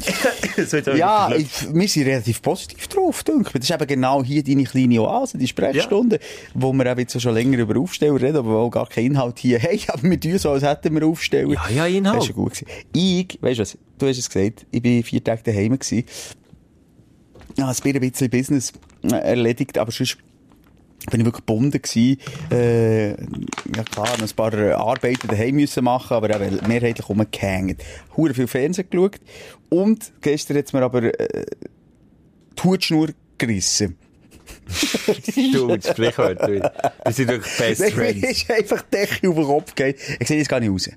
ja, ich, wir sind relativ positiv drauf, denke Das ist eben genau hier deine kleine Oase, die Sprechstunde, ja. wo wir eben jetzt schon länger über Aufsteller reden, aber auch gar keinen Inhalt hier haben. Aber mit uns so, als hätten wir Aufsteller. Ja, ja, Inhalt. Das ist gut gewesen. Ich, weißt du was, du hast es gesagt, ich war vier Tage daheim gewesen. Ja, es ein bisschen Business erledigt, aber sonst bin ich wirklich gebunden gewesen. Äh, ja klar, ein paar Arbeiten daheim müssen machen, aber eben mehrheitlich rumgehängt. Hure viel Fernsehen geschaut. Und gestern hat es mir aber, äh, die Hutschnur gerissen. du, das Sprichwort, Das sind wirklich Best Friends. Es ist einfach Decke auf den Kopf geht. Ich sehe das gar nicht raus.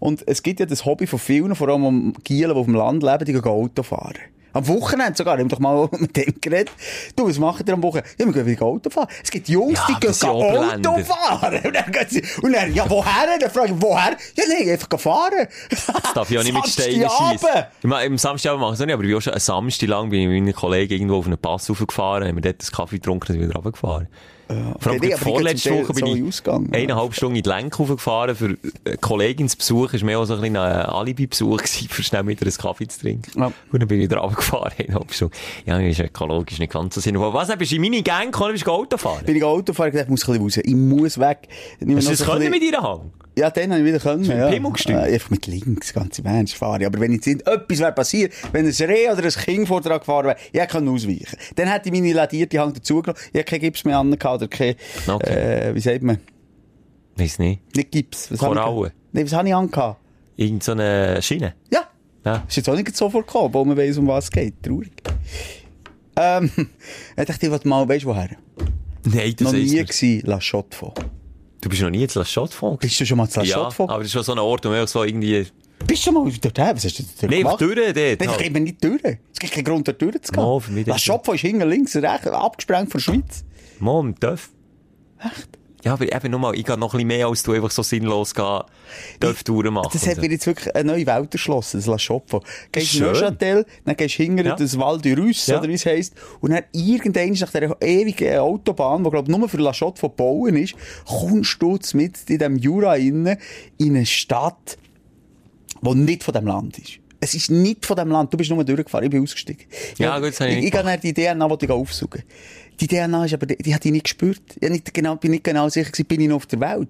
Und es gibt ja das Hobby von vielen, vor allem am Gielen, die auf dem Land leben, die gehen Auto fahren. Am Wochenende sogar. Ich habe doch mal mit dem geredet. Du, was macht ihr am Wochenende? Ja, wir gehen wieder Auto fahren. Es gibt Jungs, ja, die gehen Auto fahren. Und dann, gehen sie, und dann, ja, woher? Dann frage ich, woher? Ja, nein, einfach fahren. Das darf ich auch nicht mit Steinen schießen. Ich meine, im Samstag machen sie nicht, aber ich bin auch schon einen Samstag lang bin ich mit meinen Kollegen irgendwo auf einen Pass raufgefahren, haben wir dort einen Kaffee getrunken und sind wieder runtergefahren. Ja, Vor allem okay, vorletzte Woche bin ich so eineinhalb Stunden in die Lenk gefahren für äh, Kolleginsbesuch. Ist mehr auch so ein bisschen ein Alibi-Besuch gewesen, für schnell wieder einen Kaffee zu trinken. Ja. Und dann bin ich wieder runtergefahren, eineinhalb Stunden. Ja, ist ökologisch nicht ganz so sinnvoll. Was, bist du in meine Gang gekommen, bist du Auto fahren? Bin ich Auto fahren, ich muss ein bisschen raus. Ich muss weg. Hast du das können mit dir Hang? Ja, den habe ich wieder können. Ja. Pimmel gesteuert? Äh, einfach mit links, ganze Mensch fahre ich. Aber wenn jetzt etwas wäre passiert, wenn ein Reh oder ein Kind vor dran gefahren wäre, ich hätte ausweichen Dann hätte ich meine ladierte Hand dazugenommen. Ich hätte keinen Gips mehr an oder kein, okay. äh, wie sagt man? Weiß nicht. Nicht Gips. Was Koralle? Nein, was habe ich angehabt? Irgend so eine Schiene? Ja. ja. Ist jetzt auch nicht sofort gekommen, wo man weiss, um was es geht. Traurig. Ähm, ich dachte, ich wollte mal, weißt du woher? Nein, das Noch nie gewesen, La Chaux-de-Fonds. Du bist noch nie zu La Chaux-de-Fonds? Bist du schon mal zu La Chaux-de-Fonds? Ja, aber das ist schon so ein Ort, wo man so irgendwie... Bist du schon mal dorthin? Was hast du dort nee, gemacht? Nee, durch dort. Dann halt. geht man nicht durch. Es gibt keinen Grund, dort durchzugehen. No, La Chaux-de-Fonds ist hinten links rechts, abgesprengt von der Schweiz. Mo, im Töff. Echt? Ja, aber eben nochmal, ich gehe noch ein bisschen mehr als du einfach so sinnlos gehen, Touren machen. Das hat mir jetzt wirklich eine neue Welt erschlossen, das La Choppo. Gehst du Neuchâtel, dann gehst du hinter ja. das Val du Russe, ja. oder wie es heisst, und dann irgendwann nach dieser ewigen Autobahn, die glaube nur für La Choppo gebaut ist, kommst du mit in diesem Jura rein, in eine Stadt, die nicht von diesem Land ist. Es ist nicht von diesem Land. Du bist nur durchgefahren. Ich bin ausgestiegen. Ja, gut, das habe ich Ich, ich gehe die DNA, die ich aufsuchen die DNA ist aber, die, die hat ich nicht gespürt. Ich nicht genau, bin nicht genau sicher gewesen, bin ich noch auf der Welt.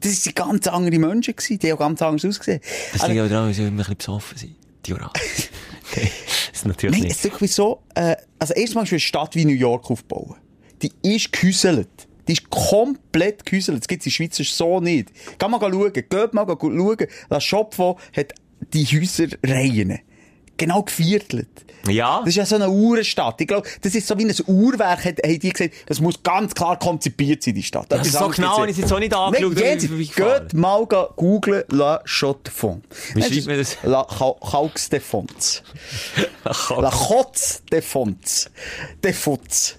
Das sind ganz andere Menschen gewesen, die haben ganz anders ausgesehen. Das liegt aber daran, weil sie immer ein bisschen besoffen sind. Die Oral. das ist natürlich Nein, nicht. es ist wirklich so, äh, also erstmal ist eine Stadt wie New York aufbauen. Die ist gehäuselt. Die ist komplett gehäuselt. Das gibt es in der Schweiz so nicht. Geh mal schauen. Geht mal schauen. La Schopfo hat die Häuserreihen genau geviertelt. Ja. Das ist ja so eine Uhrenstadt. Ich glaube, das ist so wie ein Uhrwerk, hat, haben die gesagt, das muss ganz klar konzipiert sein, die Stadt. Das ist so genau, ich es jetzt auch nicht angeschaut. Nein, jetzt, geht mal googlen La Chaux de Fonds. Wie schreibt man das? La Chaux de Fonds. La Chaux de Fonds. De Fonds.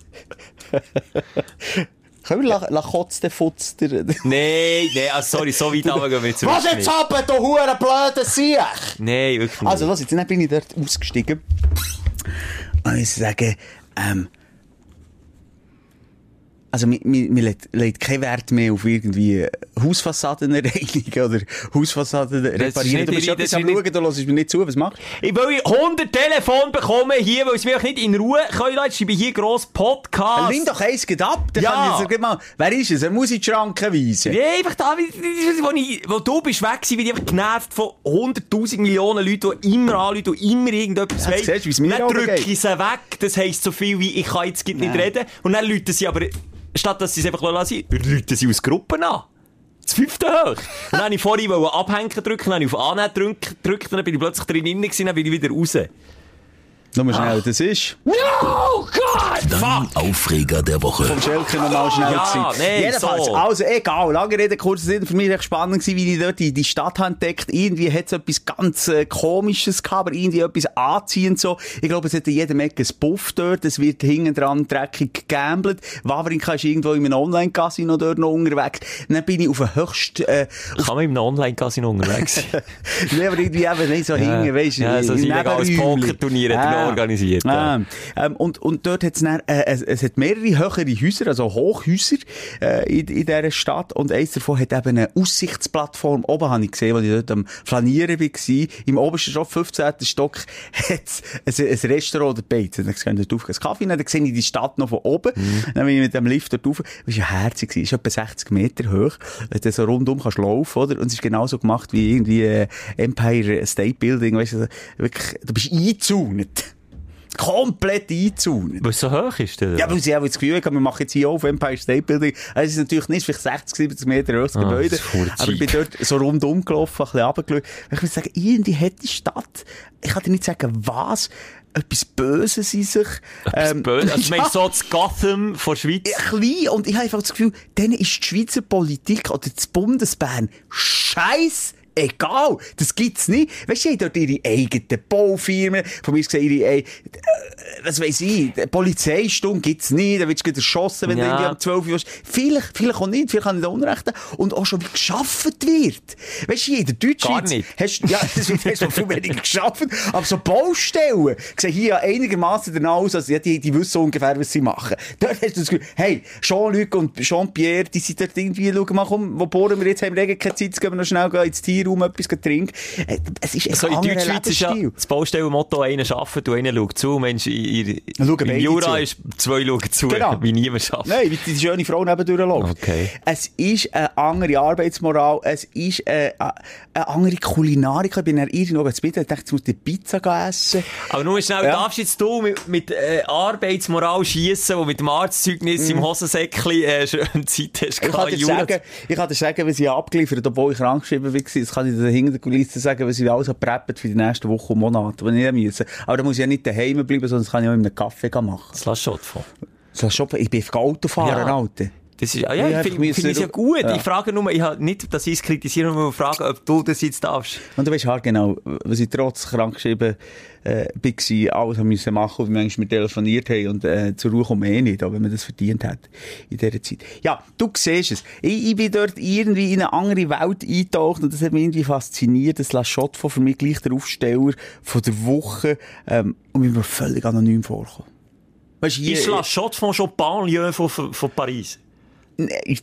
Können wir La, La Chaux de Fonds... der- der- Nein, nein, also sorry, so weit runter gehen wir jetzt Was jetzt haben, du hure blöde Siech? Nein, wirklich nicht. Also, los, jetzt bin ich dort ausgestiegen. Und ich sagen, ähm, also, mir, mir, mir legt, legt kein Wert mehr auf irgendwie Hausfassaden reinigen oder Hausfassaden reparieren. Du bist etwas am Schauen, du hörst mir nicht zu, was machst du? Ich will 100 Telefon bekommen hier, weil es mich nicht in Ruhe können lassen. Ich schreibe hier gross Podcast. Nimm doch eins geht ab, dann Ja. kann ich mal, wer ist es? Er muss in die Schranken weisen. Ja, einfach da, wo, ich, wo du bist weg gewesen, bin ich einfach genervt von 100.000 Millionen Leuten, die immer anrufen und immer irgendetwas Ja, siehst mir Dann drücke ich sie weg, das heisst so viel wie, ich kann jetzt nicht reden. Und dann rufen sie aber, statt dass sie es einfach lassen, rufen sie aus Gruppen an. Das fünfte hoch. Und dann wollte ich vorhin abhängen drücken, dann habe ich auf Annehmen gedrückt, dann bin ich plötzlich drin gewesen, dann bin ich wieder raus. Nur schnell, das ist... No, God! Dein Aufreger der Woche. vom Schelke noch mal schnell Ja, nee, Jedenfalls, so. also egal, lange Rede, kurzer Sinn, für mich echt spannend gewesen, wie ich dort die, die Stadt habe entdeckt. Irgendwie hat es etwas ganz äh, Komisches gehabt, aber irgendwie etwas anziehend so. Ich glaube, es hat in jedem Ecke ein Buff dort, es wird hinten dran dreckig gegambelt. Wawrinka ist irgendwo in einem Online-Casino dort noch unterwegs. Dann bin ich auf den höchsten, äh, Kann man im Online-Casino unterwegs sein? nee, aber irgendwie eben nicht so hinten, weisst du. Ja, so ein illegales. Pokerturnier hat noch organisiert, ja. Ah, ähm, und, und dort hat's dann, äh, es, es hat mehrere höhere Häuser, also Hochhäuser, äh, in, in dieser Stadt. Und eins davon hat eben eine Aussichtsplattform. Oben habe ich gesehen, als ich dort am Flanieren war. Im obersten Stock, 15. Stock, hat's ein, ein Restaurant oder Beiz. Dann gesehen, dort auf einen Kaffee, dann sehe ich die Stadt noch von oben. Mhm. Dann bin ich mit dem Lift dort rauf. Das war ja herzig. gewesen. Es ist etwa 60 Meter hoch. Wenn du so rundum kannst laufen, oder? Und es ist genauso gemacht wie irgendwie äh, Empire State Building, weißt du, wirklich, du bist eingezaunet. Komplett eingezaunet. Was so hoch ist der? Ja, weil sie auch das Gefühl haben, wir machen jetzt hier auf Empire State Building. Also, Es ist natürlich nicht, vielleicht 60, 70 Meter hohes Ah, Gebäude. Aber ich bin dort so rundum gelaufen, ein bisschen runtergeschaut. Ich muss sagen, irgendwie hat die Stadt, ich kann dir nicht sagen, was, etwas Böses in sich. Ähm, Böse. Also, meinst so das Gotham von der Schweiz? klein und ich habe einfach das Gefühl, denen ist die Schweizer Politik oder das Bundesbahn scheiß egal. Das gibt's nicht. Weißt du, die haben dort ihre eigenen Baufirmen, von mir gesehen, ihre, äh, was weiss ich, Polizeistunde gibt's nicht, da wirst du erschossen, wenn Ja. du irgendwie um 12 Uhr bist. Vielleicht, vielleicht auch nicht, vielleicht kann ich da Unrecht haben. Und auch schon wie geschafft wird. Weißt du, in der Deutschschweiz hast ja, das wird du viel weniger geschafft. Aber so Baustellen sehen hier ja einigermaßen danach aus, also ja, die, die wissen ungefähr, was sie machen. Dort hast du das Gefühl, hey, Jean-Luc und Jean-Pierre, die sind dort irgendwie, schau mal, komm, wo bohren wir jetzt, haben wir keine Zeit, jetzt gehen wir noch schnell gehen ins Tierraum etwas trinken. Äh, Es ist So ein in Deutschschweiz ist ja das Baustellenmotto, einer arbeitet und einer schaut zu. Mensch, Schauen im Jura zu. ist zwei schauen zu, Genau. wie niemand arbeitet. Nein, wie die schöne Frau nebendurch läuft. Okay. Es ist eine andere Arbeitsmoral, es ist eine, eine andere Kulinarik. Ich bin dann irgendwo zu Mittag und dachte, jetzt muss ich Pizza essen. Aber nur schnell, Ja. darfst jetzt du mit, mit äh, Arbeitsmoral schiessen, wo mit dem Arztzeugnis im Hosensäckchen äh, schön Zeit hast Mhm. Ich kann dir Jura- sagen, ich kann dir sagen, was ich abgeliefert obwohl ich krankgeschrieben war. Das kann ich dir hinter der Kulisse sagen, was ich alles habe für die nächsten Wochen und Monate, die ich müssen. Aber da muss ich ja nicht daheim bleiben, das kann ich auch in einem Kaffee machen. Das lass schon von. So, schon, ich bin Auto fahren, Ja. Alter. Das ist, ah, Ja, ich finde find es ja gut. Ja. Ich frage nur, ich habe nicht, dass ich es kritisiere, sondern frage, ob du das jetzt darfst. Und du weißt halt genau, was ich trotz krankgeschrieben äh, war, alles haben müssen machen, wie wir telefoniert haben und äh, zur Ruhe kommen eh nicht, auch wenn man das verdient hat in dieser Zeit. Ja, du siehst es. Ich, ich bin dort irgendwie in eine andere Welt eingetaucht und das hat mich irgendwie fasziniert. Das La von für mich gleich der Aufsteller von der Woche ähm, und mir völlig anonym vorgekommen. Ist La von schon Banlieue von, von, von Paris? Nein,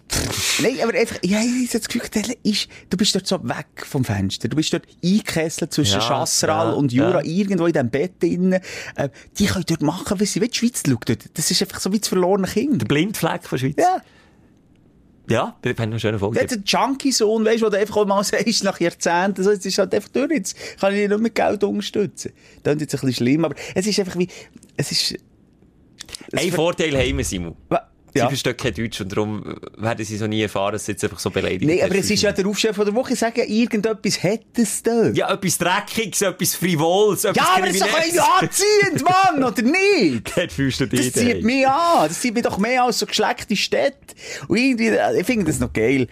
nein, aber einfach, ja, ich habe das Gefühl, der ist, du bist dort so weg vom Fenster. Du bist dort eingekesselt zwischen Ja, Chasseral ja, und Jura, ja. irgendwo in diesem Bett drinnen. Äh, die können dort machen, was sie wollen. Die Schweiz schaut dort. Das ist einfach so wie das verlorene Kind. Der Blindfleck von Schweiz? Ja. Ja, ich einen schönen Folge. Der Junkie-Sohn, weißt du, du einfach mal sagst, nach Jahrzehnten, so, jetzt ist halt einfach durch, jetzt kann ich nicht mit Geld unterstützen. Das ist jetzt ein bisschen schlimm, aber es ist einfach wie, es ist, es Ein Vorteil haben wir, Simon. Wa- Sie Ja. verstehen kein Deutsch und darum werden sie so nie erfahren, dass sie jetzt einfach so beleidigt Nein, hat. aber es ist ja der Aufschrift von der Woche. Ich sage, irgendetwas hat es da. Ja, etwas Dreckiges, etwas Frivols, etwas Ja, aber es ist doch irgendwie anziehend, Mann, oder nicht? Dort fühlst du dich Das zieht daheim. mich an. Das zieht mich doch mehr als so geschleckte Städte. Und irgendwie, ich finde das noch geil.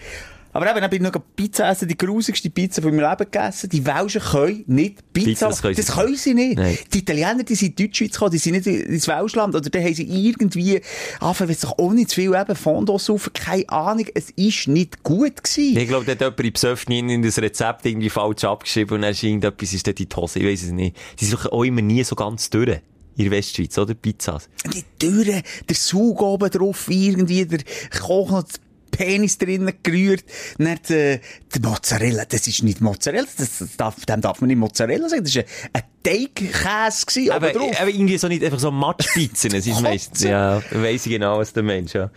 Aber eben, dann bin ich noch Pizza essen, die grusigste Pizza von meinem Leben gegessen. Die Welschen können nicht Pizza. Pizza, das können sie können sie nicht. Nein. Die Italiener, die sind in Deutschschweiz gekommen, die sind nicht ins Welschland. Oder dann haben sie irgendwie, anfangen, wenn doch ohne zu viel eben Fondos auf, keine Ahnung. Es ist nicht gut gewesen. Ich glaube, da hat jemand in Psöfnin in das Rezept irgendwie falsch abgeschrieben und dann ist irgendetwas ist dort in die Hose. Ich weiss es nicht. Die sind auch immer nie so ganz durch. In der Westschweiz, oder? Pizzas. Die Türen, der Sug oben drauf, irgendwie, der Koch noch Penis drinnen gerührt. Dann die, die Mozzarella, das ist nicht Mozzarella, das, darf, dem darf man nicht Mozzarella sagen, das war ein, ein Teigkäse gewesen, Aber, aber irgendwie so nicht einfach so Matschpizzen. Es ist meistens, ja, weiss ich genau, was der Mensch, ja.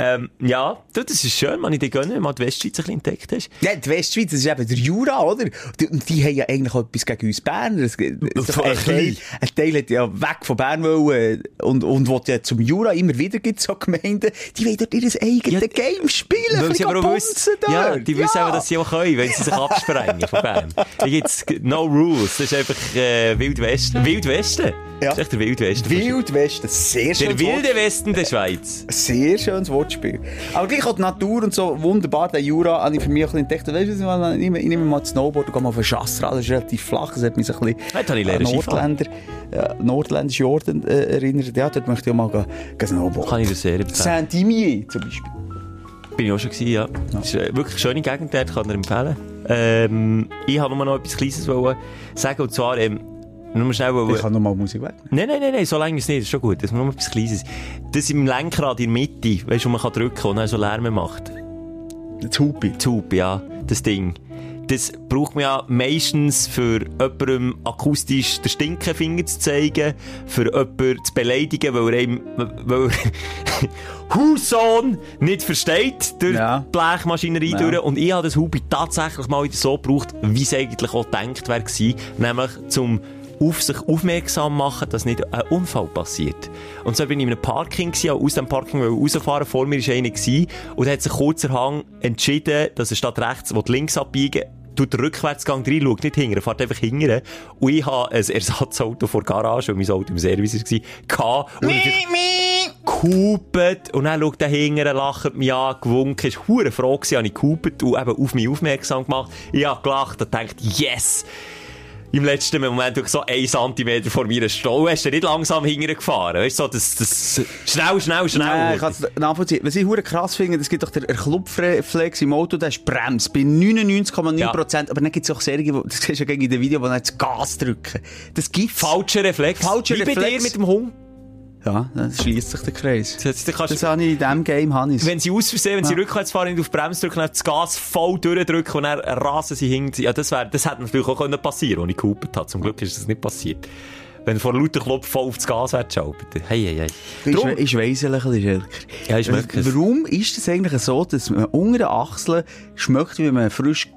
Ähm, ja, du, das ist schön, man, ich dir gönnen, wenn du die Westschweiz ein bisschen entdeckt hast. Ja, die Westschweiz, das ist eben der Jura, oder? Die- Und die haben ja eigentlich auch etwas gegen uns Berner. Es- es- Ein Teil, ein Teil hat ja weg von Bern wollen und, und will ja zum Jura immer wieder gibt so Gemeinden, die wollen dort ihr eigenes Ja, Game spielen, Weil sie aber auch wissen, ja, die wissen auch, dass sie auch können, wenn sie sich absprengen von Bern. Da gibt's no rules. Das ist einfach, äh, Wild Westen. Wild Westen? Ja. Das ist echt der Wild Westen. Wild Westen, sehr schön. Der wilde Westen der Schweiz. Sehr schönes Wortspiel. Aber gleich auch die Natur und so wunderbar. Der Jura habe ich für mich ein bisschen entdeckt. Weißt du, ich nehme, ich nehme mal das Snowboard und gehe mal auf ein Chassrad. Das ist relativ flach. Das hat mich so ein bisschen an Nordländer, ja, nordländische Orte äh, erinnert. Ja, dort möchte ich auch mal gehen, gehen Snowboard. Kann ich dir sehr empfehlen. Saint-Imier zum Beispiel. Bin ich auch schon gewesen, ja. Das ist äh, wirklich eine schöne Gegend dort, kann ich empfehlen. Ähm, ich habe noch etwas Kleines sagen, und zwar, ähm, nur schnell wollen... Ich kann noch mal Musik weg. Nein, nein, nein, nein, so lange ist es nicht, das ist schon gut. Das ist nur etwas Kleines. Das im Lenkrad in der Mitte, weißt du, wo man kann drücken und dann so Lärm macht. Das Hupi. Die Hupe, ja, das Ding. Das braucht man ja meistens für jemandem akustisch den Stinkefinger zu zeigen, für jemanden zu beleidigen, weil er einem, weil er Huson nicht versteht durch Ja. die Blechmaschinerie Ja. durch. Und ich habe das Hupe tatsächlich mal wieder so gebraucht, wie es eigentlich auch gedacht wäre nämlich zum auf sich aufmerksam machen, dass nicht ein Unfall passiert. Und so bin ich in einem Parking gewesen, aus dem Parking wollte ich rausfahren, vor mir war einer gewesen, und er hat sich kurzerhand entschieden, dass er statt rechts, links abbiegen, tut den Rückwärtsgang rein, schaut nicht hinten, er fährt einfach hinten. Und ich habe ein Ersatzauto vor der Garage, weil mein Auto im Service war, gehabt. Und ich gehupet. Und dann schaut er hinten, lacht mich an, gewunken, ist hure froh gewesen, habe ich gehupet und eben auf mich aufmerksam gemacht. Ich habe gelacht und gedacht, yes! Im letzten Moment wirklich so ein Zentimeter vor mir stehen. Hast du nicht langsam hinten gefahren? Weißt du, so das, das, schnell, schnell, schnell. Nein, ich kann es nachvollziehen. Was ich hure krass finde, es gibt doch den Klupfreflex im Auto, der ist bremst bei 99,9%. Aber dann gibt es auch Serien, wo- das siehst du ja gegen in den Video, wo dann das Gas drücken. Das gibt's. Falscher Reflex. Falscher Wie bei Reflex. dir mit dem Hund. Ja, dann schließt sich der Kreis. Das, das kannst Das habe ich in diesem Game, Hannes. wenn sie aus Versehen, wenn sie Ja. rückwärts fahren, nicht auf die Bremse drücken, dann das Gas voll durchdrücken und dann rasen sie hinten. Ja, das wär, das hätte natürlich auch können passieren, als ich gehupet habe. Zum Glück ist das nicht passiert. Wenn vor lauter Klopf voll auf das Gas wäre geschaltet. Hey, hey, hey. Ich, Drum- ein bisschen, Schelker. Ja, merke es. Warum ist es eigentlich so, dass man unter den Achseln schmeckt, wie man frisch,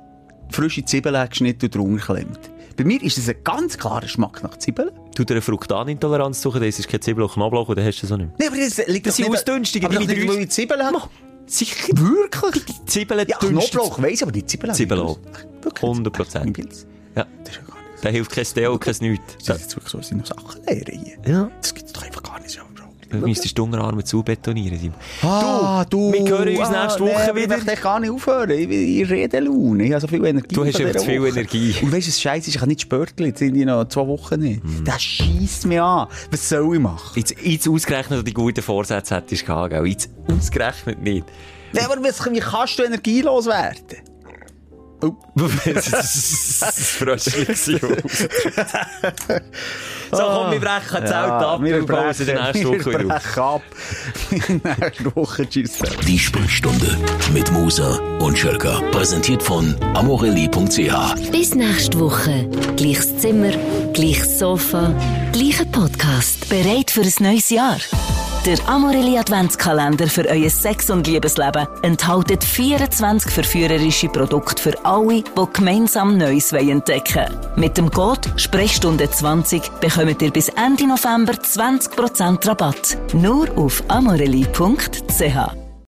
frische Zwiebeln geschnitten und drunter klemmt? Bei mir ist es ein ganz klarer Geschmack nach Zwiebeln. Du dir eine Fruktanintoleranz suchen, das ist kein Zwiebel und Knoblauch und dann hast du das auch nicht mehr. Nee, aber das liegt Das doch sind nicht- Ausdünstungen, Aber doch nicht, weil ich Zwiebeln habe. Sicher. Wirklich? Die Zwiebeln Ja, dünstet- Knoblauch weiss aber die Zwiebeln Zwiebeln auch. ich Wirklich? 100%. Mein Pilz. Ja. Das ist ja gar nicht. Da hilft kein Steo, kein Nichts. Das ist jetzt wirklich so, dass ich noch Sachen lehre hier. Ja. Das gibt es doch einfach gar nicht. Bro. Du müsstest die Unterarme zubetonieren, Simon. Ah, du, wir hören uns ah, nächste Woche nee, wieder. Ich möchte gar nicht aufhören. Ich, ich rede Laune. Ich habe so viel Energie. Du hast dieser zu viel Woche. Energie. Und weißt du, das Scheiße ist, ich habe nicht Spörtchen. Jetzt sind die noch zwei Wochen nicht. Mhm. Das schießt mich an. Was soll ich machen? Jetzt, jetzt ausgerechnet, dass du die guten Vorsätze hättest gehabt, gell? Jetzt ausgerechnet nicht. Nee, aber was, wie kannst du energielos werden? Oh. das war. So, komm, wir brechen das Zelt ab. wir nächsten wir Woche wieder auf. brechen ab. nächste Woche. Tschüss. Die Sprechstunde mit Musa und Schelka. Präsentiert von amorelli.ch. Bis nächste Woche. Gleiches Zimmer, gleiches Sofa, gleicher Podcast. Bereit für ein neues Jahr? Der Amorelli Adventskalender für euer Sex- und Liebesleben enthält 24 verführerische Produkte für alle, die gemeinsam Neues entdecken wollen. Mit dem Code Sprechstunde 20 bekommt ihr bis Ende November 20% Rabatt. Nur auf amorelli.ch.